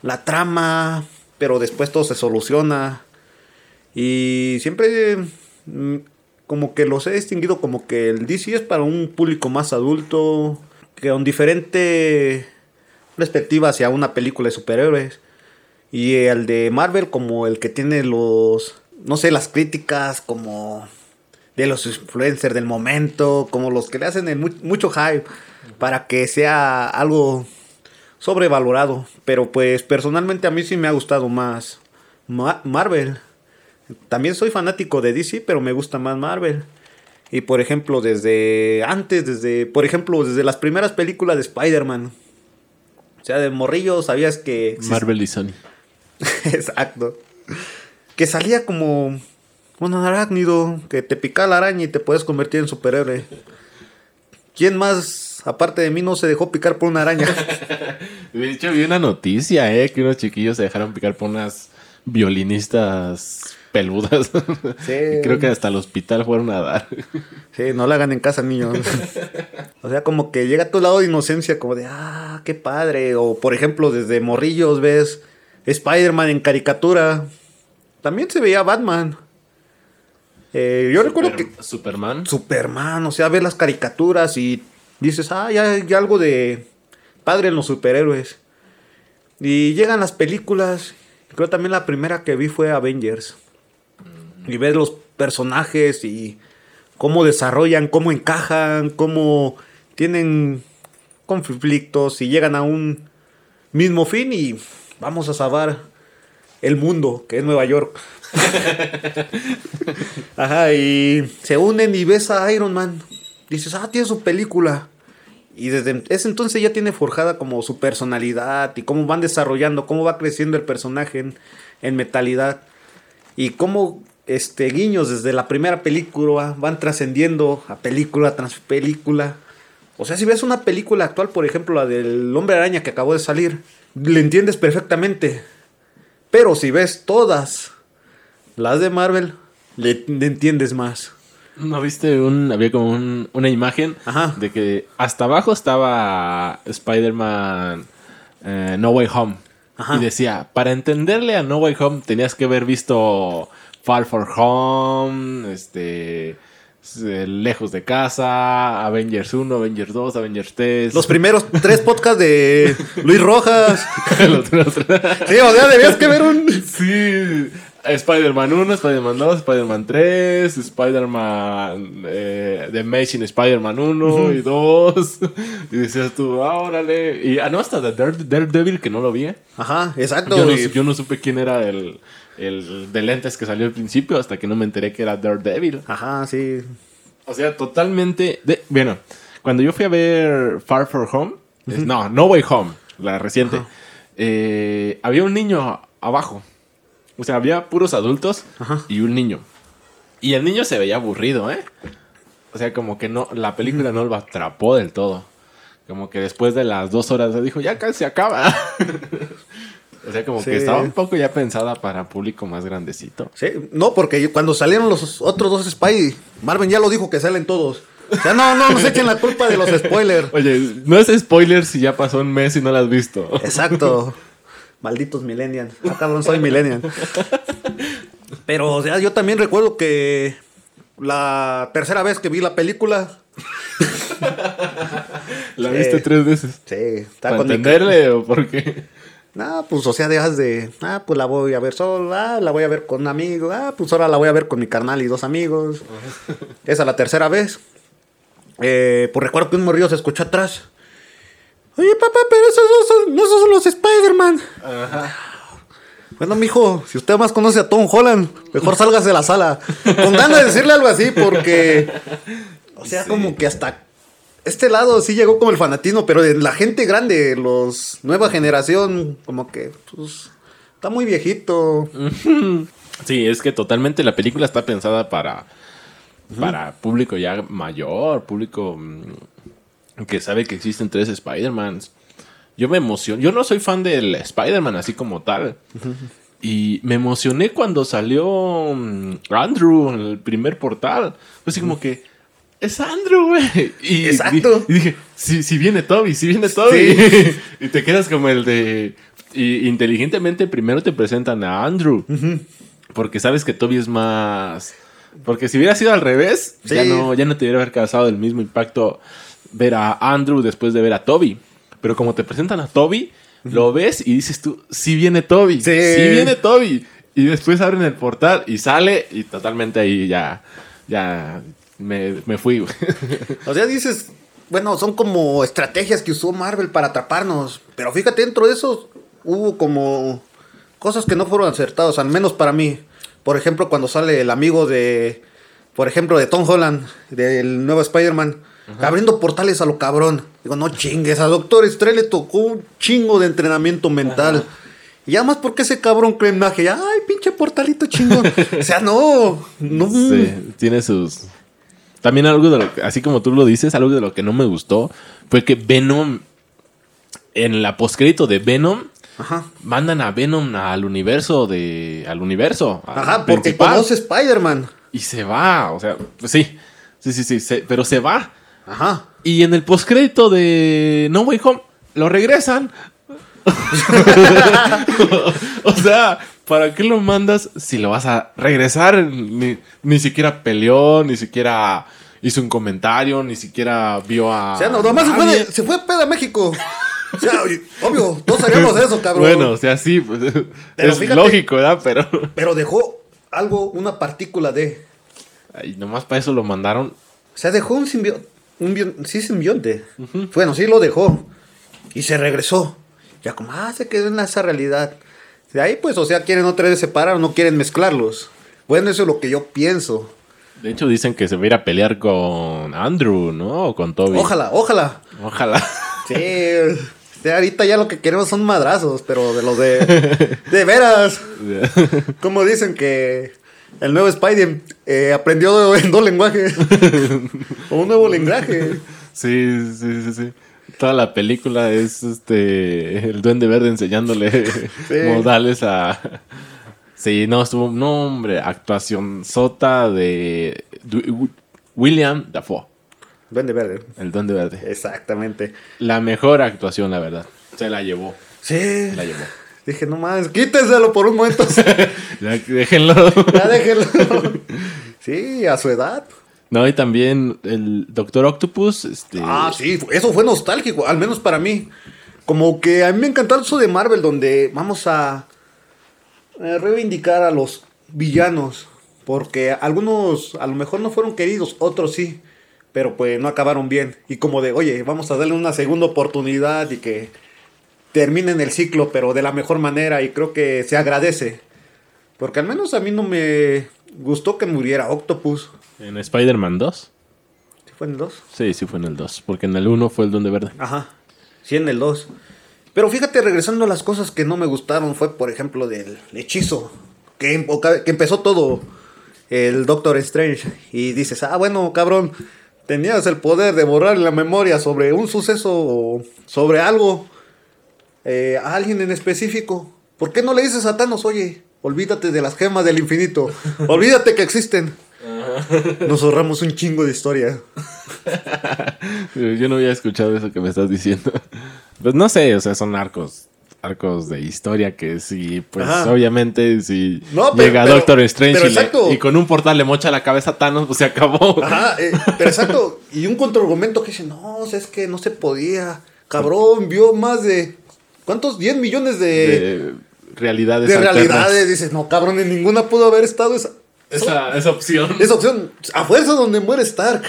la trama, pero después todo se soluciona. Y siempre mm, como que los he distinguido como que el DC es para un público más adulto, que con diferente perspectiva hacia una película de superhéroes. Y el de Marvel como el que tiene los, no sé, las críticas como de los influencers del momento, como los que le hacen el mu- mucho hype para que sea algo sobrevalorado. Pero pues personalmente a mí sí me ha gustado más Ma- Marvel. También soy fanático de DC, pero me gusta más Marvel. Y por ejemplo, desde antes, desde, por ejemplo, desde las primeras películas de Spider-Man. O sea, de morrillo sabías que... Marvel y Sony. Exacto. Que salía como un arácnido que te pica la araña y te puedes convertir en superhéroe. ¿Quién más, aparte de mí, no se dejó picar por una araña? De hecho, vi una noticia, ¿eh? Que unos chiquillos se dejaron picar por unas violinistas peludas. Sí. Creo que hasta el hospital fueron a dar. Sí, no la hagan en casa, niños. o sea, como que llega a tu lado de inocencia, como de, ah, qué padre. O, por ejemplo, desde morrillos ves Spider-Man en caricatura. También se veía Batman. Eh, yo recuerdo que Superman. Superman, o sea, ves las caricaturas y dices, ah, ya hay algo de padre en los superhéroes. Y llegan las películas, creo también la primera que vi fue Avengers. Y ves los personajes y cómo desarrollan, cómo encajan, cómo tienen conflictos y llegan a un mismo fin y vamos a salvar el mundo, que es Nueva York. Ajá, y se unen y ves a Iron Man. Dices, ah, tiene su película. Y desde ese entonces ya tiene forjada como su personalidad y cómo van desarrollando, cómo va creciendo el personaje en, metalidad. Y cómo este, guiños desde la primera película van trascendiendo a película tras película. O sea, si ves una película actual, por ejemplo, la del Hombre Araña que acabó de salir, le entiendes perfectamente. Pero si ves todas las de Marvel, le entiendes más. ¿No viste un, había como un- una imagen Ajá. de que hasta abajo estaba Spider-Man eh, No Way Home. Ajá. Y decía, para entenderle a No Way Home tenías que haber visto Far For Home, este, eh, Lejos de Casa, Avengers 1, Avengers 2, Avengers 3. Los primeros tres podcasts de Luis Rojas. Sí, o sea, debías que ver un... Sí, Spider-Man 1, Spider-Man 2, Spider-Man 3, Spider-Man eh, The Amazing Spider-Man 1 y 2. Y decías tú, ah, órale. Y ah, no, hasta The Dare- Daredevil que no lo vi. ¿eh? Ajá, exacto. Yo no, yo no supe quién era el, el de lentes que salió al principio hasta que no me enteré que era Daredevil. Ajá, sí. O sea, totalmente. De, bueno, cuando yo fui a ver Far From Home, es- no, No Way Home, la reciente, eh, había un niño abajo. O sea, había puros adultos y un niño. Y el niño se veía aburrido, ¿eh? O sea, como que no, la película no lo atrapó del todo. Como que después de las dos horas le dijo, ya casi se acaba. o sea, como Sí. que estaba un poco ya pensada para público más grandecito. Sí, no, porque cuando salieron los otros dos Spy, Marvel ya lo dijo que salen todos. O sea, no, no nos echen la culpa de los spoilers. Oye, no es spoiler si ya pasó un mes y no la has visto. Exacto. Malditos millennials. Ah, cabrón, soy millennial. Pero, o sea, yo también recuerdo que la tercera vez que vi la película, ¿La Sí. viste tres veces? sí, está ¿Para con mi entenderle o por qué? No, pues, o sea, dejas de, ah, pues la voy a ver solo, ah, la voy a ver con un amigo, ah, pues ahora la voy a ver con mi carnal y dos amigos. Esa es la tercera vez. Eh, pues recuerdo que un morrillo se escuchó atrás. Oye, papá, pero esos no son, no esos son los Spider-Man. Bueno, mijo, si usted más conoce a Tom Holland, mejor sálgase de la sala. Con ganas de decirle algo así, porque. O sea, como que hasta este lado sí llegó como el fanatismo, pero de la gente grande, los nueva generación, como que, pues, está muy viejito. Sí, es que totalmente la película está pensada para, para público ya mayor, público mm, que sabe que existen tres Spider-Mans. Yo me emociono. Yo no soy fan del Spider-Man así como tal. Y me emocioné cuando salió mm, Andrew en el primer portal. Fue así como que. Es Andrew, güey. Y, Exacto. Y, dije, si, si viene Toby, si viene Toby. Sí. y te quedas como el de. Y inteligentemente primero te presentan a Andrew. Porque sabes que Toby es más. Porque si hubiera sido al revés, ya, no, ya no te hubiera causado el mismo impacto ver a Andrew después de ver a Toby. Pero como te presentan a Toby, lo ves y dices tú, sí viene Toby. Sí. Sí, viene Toby. Y después abren el portal y sale y totalmente ahí ya. Ya me, me fui. O sea, dices, bueno, son como estrategias que usó Marvel para atraparnos. Pero fíjate, dentro de eso hubo como cosas que no fueron acertadas, al menos para mí. Por ejemplo, cuando sale el amigo de, por ejemplo, de Tom Holland, del nuevo Spider-Man, abriendo portales a lo cabrón. Digo, no chingues, a Doctor Strange le tocó un chingo de entrenamiento mental. Y además, porque ese cabrón magia? Ay, pinche portalito chingón. o sea, no, no. Sí, tiene sus. También algo de lo que, así como tú lo dices, algo de lo que no me gustó fue que Venom, en la postcrédito de Venom, Ajá. mandan a Venom al universo de. al universo. al Ajá, porque principal, conoce Spider-Man. Y se va. O sea, pues sí. Sí, sí, sí. se- pero se va. Ajá. Y en el postcrédito de No Way Home lo regresan. o sea, ¿para qué lo mandas si lo vas a regresar? Ni, ni siquiera peleó, ni siquiera hizo un comentario, ni siquiera vio a. O sea, no, nomás se fue, de, se fue pedo a México. O sea, obvio, todos sabíamos eso, cabrón. Bueno, o sea, sí, pues, Pero es fíjate- lógico, ¿verdad? Pero. Pero dejó algo, una partícula de. Ay, nomás para eso lo mandaron. O sea, dejó un simbionte. Un sí, simbionte. Bueno, sí lo dejó. Y se regresó. Ya como, ah, se quedó en esa realidad. De ahí, pues, o sea, quieren otra vez separar, no quieren mezclarlos. Bueno, eso es lo que yo pienso. De hecho, dicen que se va a ir a pelear con Andrew, ¿no? O con Toby. Ojalá, ojalá. Ojalá. Sí, o sea, ahorita ya lo que queremos son madrazos, pero de los de. De veras. Como dicen que el nuevo Spidey eh, aprendió en dos lenguajes. o un nuevo lenguaje. Sí, sí, sí, sí. Toda la película es este el duende verde enseñándole modales a Sí, no, estuvo no, hombre, actuación sota de William Dafoe, Duende verde. el duende verde. Exactamente. La mejor actuación, la verdad. Se la llevó, Sí. la llevó. Dije, no más, quítenselo por un momento. Ya, déjenlo. ya déjenlo. sí, a su edad. No, y también el Doctor Octopus, este Ah, sí, eso fue nostálgico, al menos para mí. Como que a mí me encantó eso de Marvel, donde vamos a reivindicar a los villanos. Porque algunos a lo mejor no fueron queridos, otros sí. Pero pues no acabaron bien. Y como de, oye, vamos a darle una segunda oportunidad y que terminen el ciclo, pero de la mejor manera. Y creo que se agradece. Porque al menos a mí no me gustó que muriera Octopus. ¿En Spider-Man 2? ¿Sí fue en el 2? Sí, sí fue en el 2. Porque en el 1 fue el Duende Verde. Ajá. Sí, en el 2. Pero fíjate, regresando a las cosas que no me gustaron, fue por ejemplo del hechizo. Que, em- que empezó todo el Doctor Strange. Y dices, ah, bueno, cabrón, tenías el poder de borrar la memoria sobre un suceso o sobre algo. Eh, a alguien en específico. ¿Por qué no le dices a Thanos, oye, olvídate de las gemas del infinito? Olvídate que existen. Nos ahorramos un chingo de historia. Yo no había escuchado eso que me estás diciendo. Pues no sé, o sea, son arcos. Arcos de historia que sí, pues Ajá. obviamente si No, pero- llega pero- Doctor Strange pero y, le- exacto. y con un portal le mocha la cabeza a Thanos, pues se acabó. Ajá, eh, pero exacto. Y un contraargumento que dice, no, o sea, es que no se podía. Cabrón, vio más de... ¿Cuántos? 10 millones de, de, De realidades alternas. realidades. Dices, no, cabrón, en ninguna pudo haber estado esa, Esa, esa opción. esa opción. A fuerza donde muere Stark.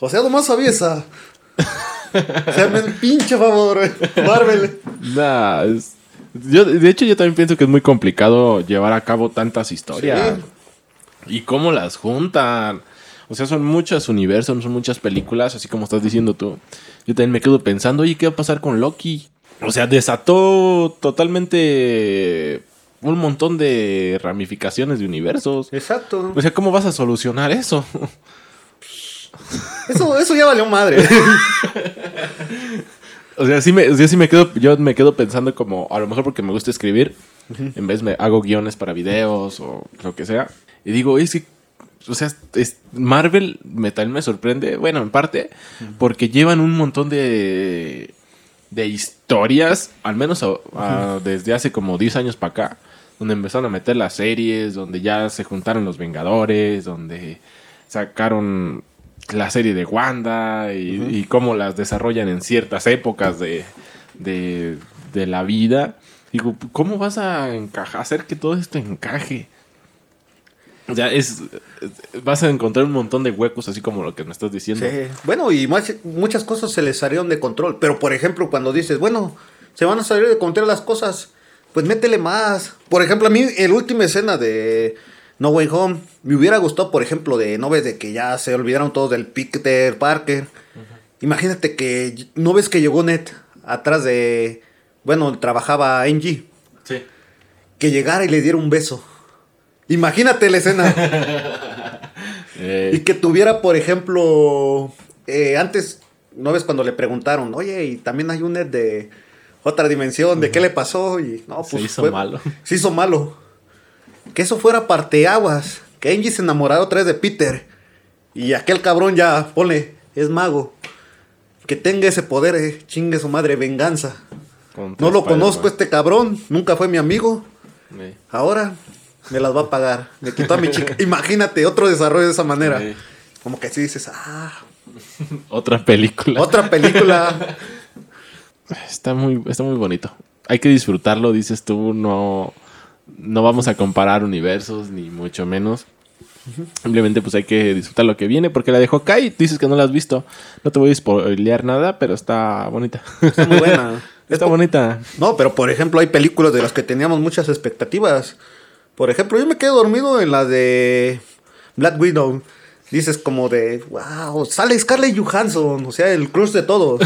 O sea, nomás sabía esa. O sea, me pinche favor, Marvel. Nah, es- yo, de hecho, yo también pienso que es muy complicado llevar a cabo tantas historias. ¿Y cómo las juntan? O sea, son muchos universos, son muchas películas, así como estás diciendo tú. Yo también me quedo pensando, oye, ¿qué va a pasar con Loki? O sea, desató totalmente un montón de ramificaciones de universos. Exacto. O sea, ¿cómo vas a solucionar eso? Eso, eso ya valió madre. O sea, sí me, o sea, sí me quedo, yo me quedo pensando como, a lo mejor porque me gusta escribir, en vez me hago guiones para videos o lo que sea. Y digo, es que, o sea, es- Marvel me, también me sorprende, bueno, en parte, porque llevan un montón de, de historias, al menos a- a- desde hace como 10 años para acá, donde empezaron a meter las series, donde ya se juntaron los Vengadores, donde sacaron la serie de Wanda y, y cómo las desarrollan en ciertas épocas de, de, de la vida. Digo, ¿cómo vas a hacer que todo esto encaje? O sea, es, vas a encontrar un montón de huecos, así como lo que me estás diciendo. Sí. Bueno, y más- muchas cosas se les salieron de control. Pero, por ejemplo, cuando dices, bueno, se van a salir de control las cosas, pues métele más. Por ejemplo, a mí, en la última escena de No Way Home, me hubiera gustado, por ejemplo, de no ves de que ya se olvidaron todos del Peter Parker. Imagínate que no ves que llegó Ned atrás de. Bueno, trabajaba Angie. Sí. Que llegara y le diera un beso. Imagínate la escena. Eh, Y que tuviera, por ejemplo, eh, antes, ¿no ves cuando le preguntaron, oye, y también hay un Ned de otra dimensión, ¿de qué le pasó? Y no, Se pues hizo fue- malo. Se hizo malo. Que eso fuera parteaguas. Que Angie se enamorara otra vez de Peter. Y aquel cabrón ya, ponle, es mago. Que tenga ese poder, eh, chingue su madre, venganza. contra No lo conozco este cabrón, nunca fue mi amigo. Eh, Ahora me las va a pagar. Me quitó a mi chica. Imagínate otro desarrollo de esa manera. Sí. Como que si dices, ah, Otra película. otra película. Está muy, está muy bonito. Hay que disfrutarlo, dices tú, no, no vamos a comparar universos, ni mucho menos. Simplemente pues hay que disfrutar lo que viene, porque la de Hawkeye dices que no la has visto. No te voy a spoilear nada, pero está bonita. Está muy buena. está bonita. No, pero por ejemplo, hay películas de las que teníamos muchas expectativas. Por ejemplo, yo me quedé dormido en la de Black Widow. Dices como de, wow, sale Scarlett Johansson, o sea, el crush de todos.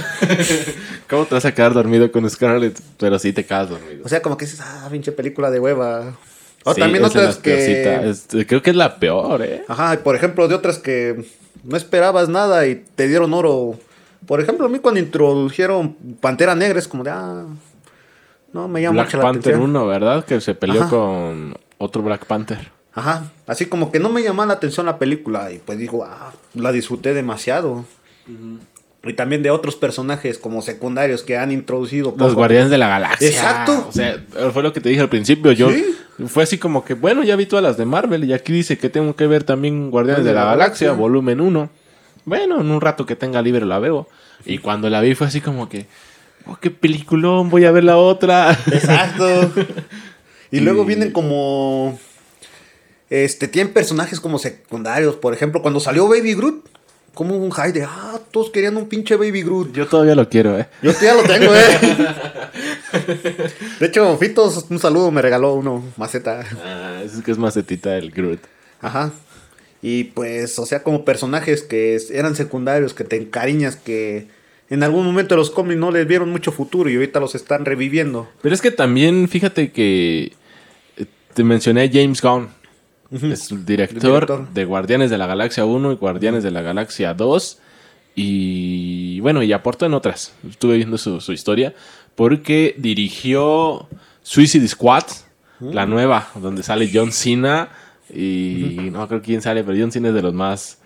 ¿Cómo te vas a quedar dormido con Scarlett? Pero sí te quedas dormido. O sea, como que dices, ah, pinche película de hueva. O Sí, también otras que... Es- creo que es la peor, ¿eh? Ajá, y por ejemplo, de otras que no esperabas nada y te dieron oro. Por ejemplo, a mí cuando introdujeron Pantera Negra es como de, ah, no me llama Black mucho la Panther atención. 1, ¿verdad? Que se peleó Ajá. con otro Black Panther. Ajá, así como que no me llamaba la atención la película y pues digo, ah, la disfruté demasiado. Y también de otros personajes como secundarios que han introducido. Los. Guardianes de la Galaxia. Exacto. O sea, fue lo que te dije al principio. Yo Sí. fue así como que, bueno, ya vi todas las de Marvel y aquí dice que tengo que ver también Guardianes de la, Galaxia, volumen 1. Bueno, en un rato que tenga libre la veo. Y cuando la vi fue así como que, oh, qué peliculón, voy a ver la otra. Exacto. y luego vienen como este, tienen personajes como secundarios. Por ejemplo, cuando salió Baby Groot, como un high de, ah, todos querían un pinche Baby Groot. Yo todavía lo quiero, ¿eh? Yo ya lo tengo, ¿eh? de hecho, Fitos, un saludo, me regaló uno, maceta. Ah, es que es macetita el Groot. Ajá. Y pues, o sea, como personajes que eran secundarios, que te encariñas, que en algún momento los cómics no les vieron mucho futuro y ahorita los están reviviendo. Pero es que también, fíjate que eh, te mencioné James Gunn. Es el director, de Guardianes de la Galaxia 1 y Guardianes de la Galaxia 2. Y bueno, y aportó en otras. Estuve viendo su, historia. Porque dirigió Suicide Squad, la nueva, donde sale John Cena. Y no creo quién sale, pero John Cena es de los más,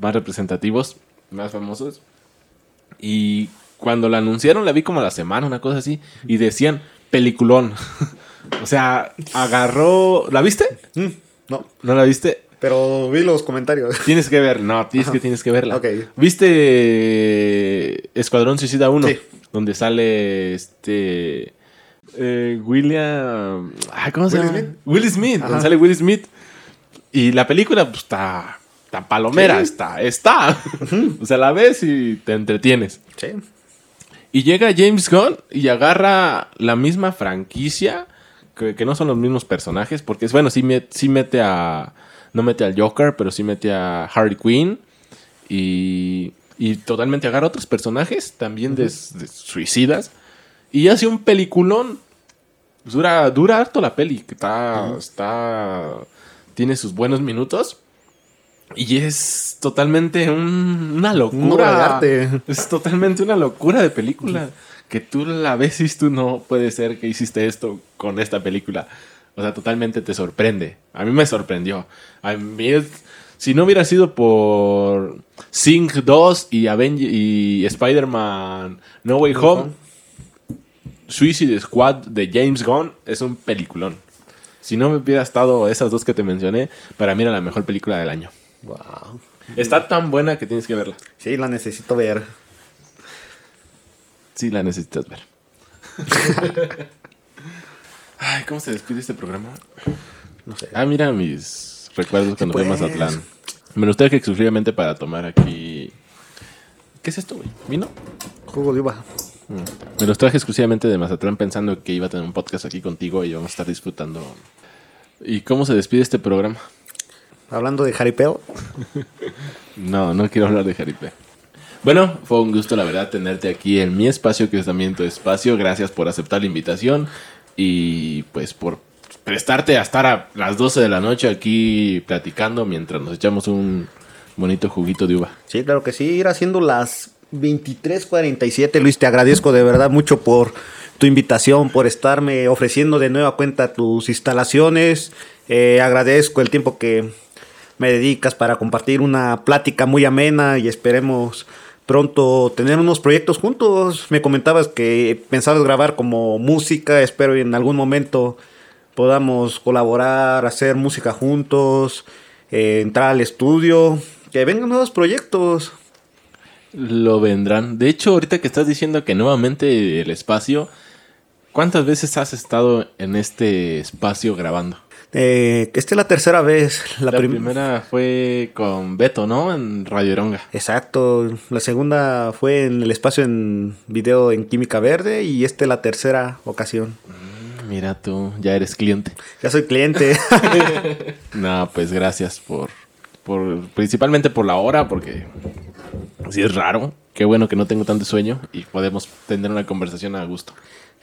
más representativos, más famosos. Y cuando la anunciaron, la vi como a la semana, una cosa así. Y decían, peliculón. o sea, agarró. ¿La viste? Mm, no. ¿No la viste? Pero vi los comentarios. Tienes que ver, no, tienes que tienes que verla. ¿Viste Escuadrón Suicida 1? Sí. Donde sale este. Eh, William. ¿Cómo se llama? Smith. Will Smith. Donde sale Will Smith. Y la película, pues está palomera, está, está. o sea, la ves y te entretienes. Sí. Y llega James Gunn y agarra la misma franquicia, que, no son los mismos personajes, porque es bueno, sí, mete a. No mete al Joker, pero sí mete a Harley Quinn. Y, y totalmente agarra otros personajes, también de, suicidas. Y hace un peliculón. Dura, dura harto la peli. Está, está. Tiene sus buenos minutos. Y es totalmente una locura. Es totalmente una locura de película. Que tú la ves y tú no puede ser que hiciste esto con esta película. O sea, totalmente te sorprende. A mí me sorprendió. A mí, si no hubiera sido por Sing 2 y, y Spider-Man No Way Home, Suicide Squad de James Gunn es un peliculón. Si no me hubiera estado esas dos que te mencioné, para mí era la mejor película del año. Wow. Está tan buena que tienes que verla. Sí, la necesito ver. Sí, la necesitas ver. Ay, ¿cómo se despide este programa? No sé. Ah, mira mis recuerdos cuando fui a Mazatlán. Me los traje exclusivamente para tomar aquí. ¿Qué es esto, güey? ¿Vino? Jugo de uva. Mm. Me los traje exclusivamente de Mazatlán pensando que iba a tener un podcast aquí contigo y íbamos a estar disfrutando. ¿Y cómo se despide este programa? Hablando de jaripeo. no, no quiero hablar de jaripeo. Bueno, fue un gusto, la verdad, tenerte aquí en mi espacio, que es también tu espacio. Gracias por aceptar la invitación y pues por prestarte a estar a las 12 de la noche aquí platicando mientras nos echamos un bonito juguito de uva. Sí, claro que sí, ir haciendo las 23:47. Luis, te agradezco de verdad mucho por tu invitación, por estarme ofreciendo de nueva cuenta tus instalaciones. Eh, agradezco el tiempo que me dedicas para compartir una plática muy amena y esperemos pronto tener unos proyectos juntos. Me comentabas que pensabas grabar como música, espero en algún momento podamos colaborar, hacer música juntos, eh, entrar al estudio, que vengan nuevos proyectos. Lo vendrán. De hecho, ahorita que estás diciendo que nuevamente el espacio, ¿cuántas veces has estado en este espacio grabando? Eh, esta es la tercera vez. La, primera fue con Beto, ¿no? En Radio Eronga. Exacto. La segunda fue en el espacio en video en Química Verde y esta es la tercera ocasión. Mm, mira tú, ya eres cliente. Ya soy cliente. no, pues gracias por, por, principalmente por la hora, porque sí es raro. Qué bueno que no tengo tanto sueño y podemos tener una conversación a gusto.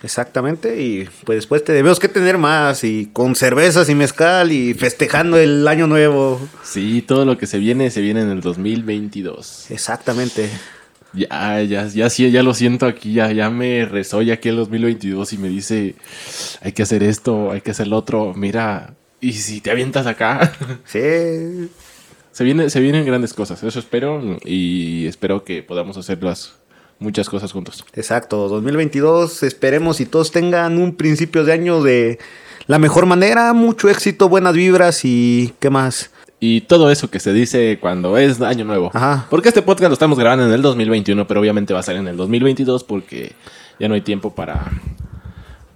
Exactamente, y pues después te debemos que tener más, y con cervezas y mezcal, y festejando el año nuevo. Sí, todo lo que se viene, se viene en el 2022. Exactamente. Ya, ya, ya, sí, ya lo siento aquí, ya, ya me ya aquí el 2022 y me dice, hay que hacer esto, hay que hacer lo otro, mira, y si te avientas acá. Sí. Se, viene, se vienen grandes cosas, eso espero, y espero que podamos hacerlas muchas cosas juntos. Exacto, 2022, esperemos y todos tengan un principio de año de la mejor manera, mucho éxito, buenas vibras y qué más. Y todo eso que se dice cuando es año nuevo. Ajá. Porque este podcast lo estamos grabando en el 2021, pero obviamente va a salir en el 2022 porque ya no hay tiempo para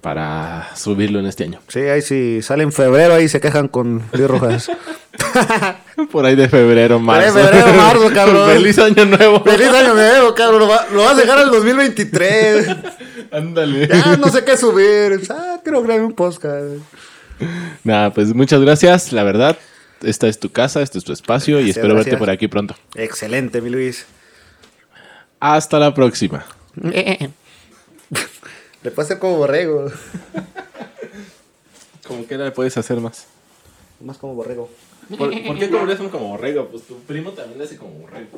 para subirlo en este año. Sí, ahí sí sale en febrero, ahí se quejan con Luis Rojas. Por ahí de febrero, marzo. Por ahí de febrero, marzo, cabrón. Feliz año nuevo. Feliz año nuevo, cabrón. Lo, va- lo vas a dejar al 2023. Ándale. Ya no sé qué subir. Ah, quiero grabar un podcast. Nada, pues muchas gracias, la verdad. Esta es tu casa, este es tu espacio y Gracias, espero verte por aquí pronto. Excelente, mi Luis. Hasta la próxima. Le puedo hacer como borrego. Como que le puedes hacer más. Más como borrego. ¿Por, ¿por qué como le hacen como borrego? Pues tu primo también le hace como borrego.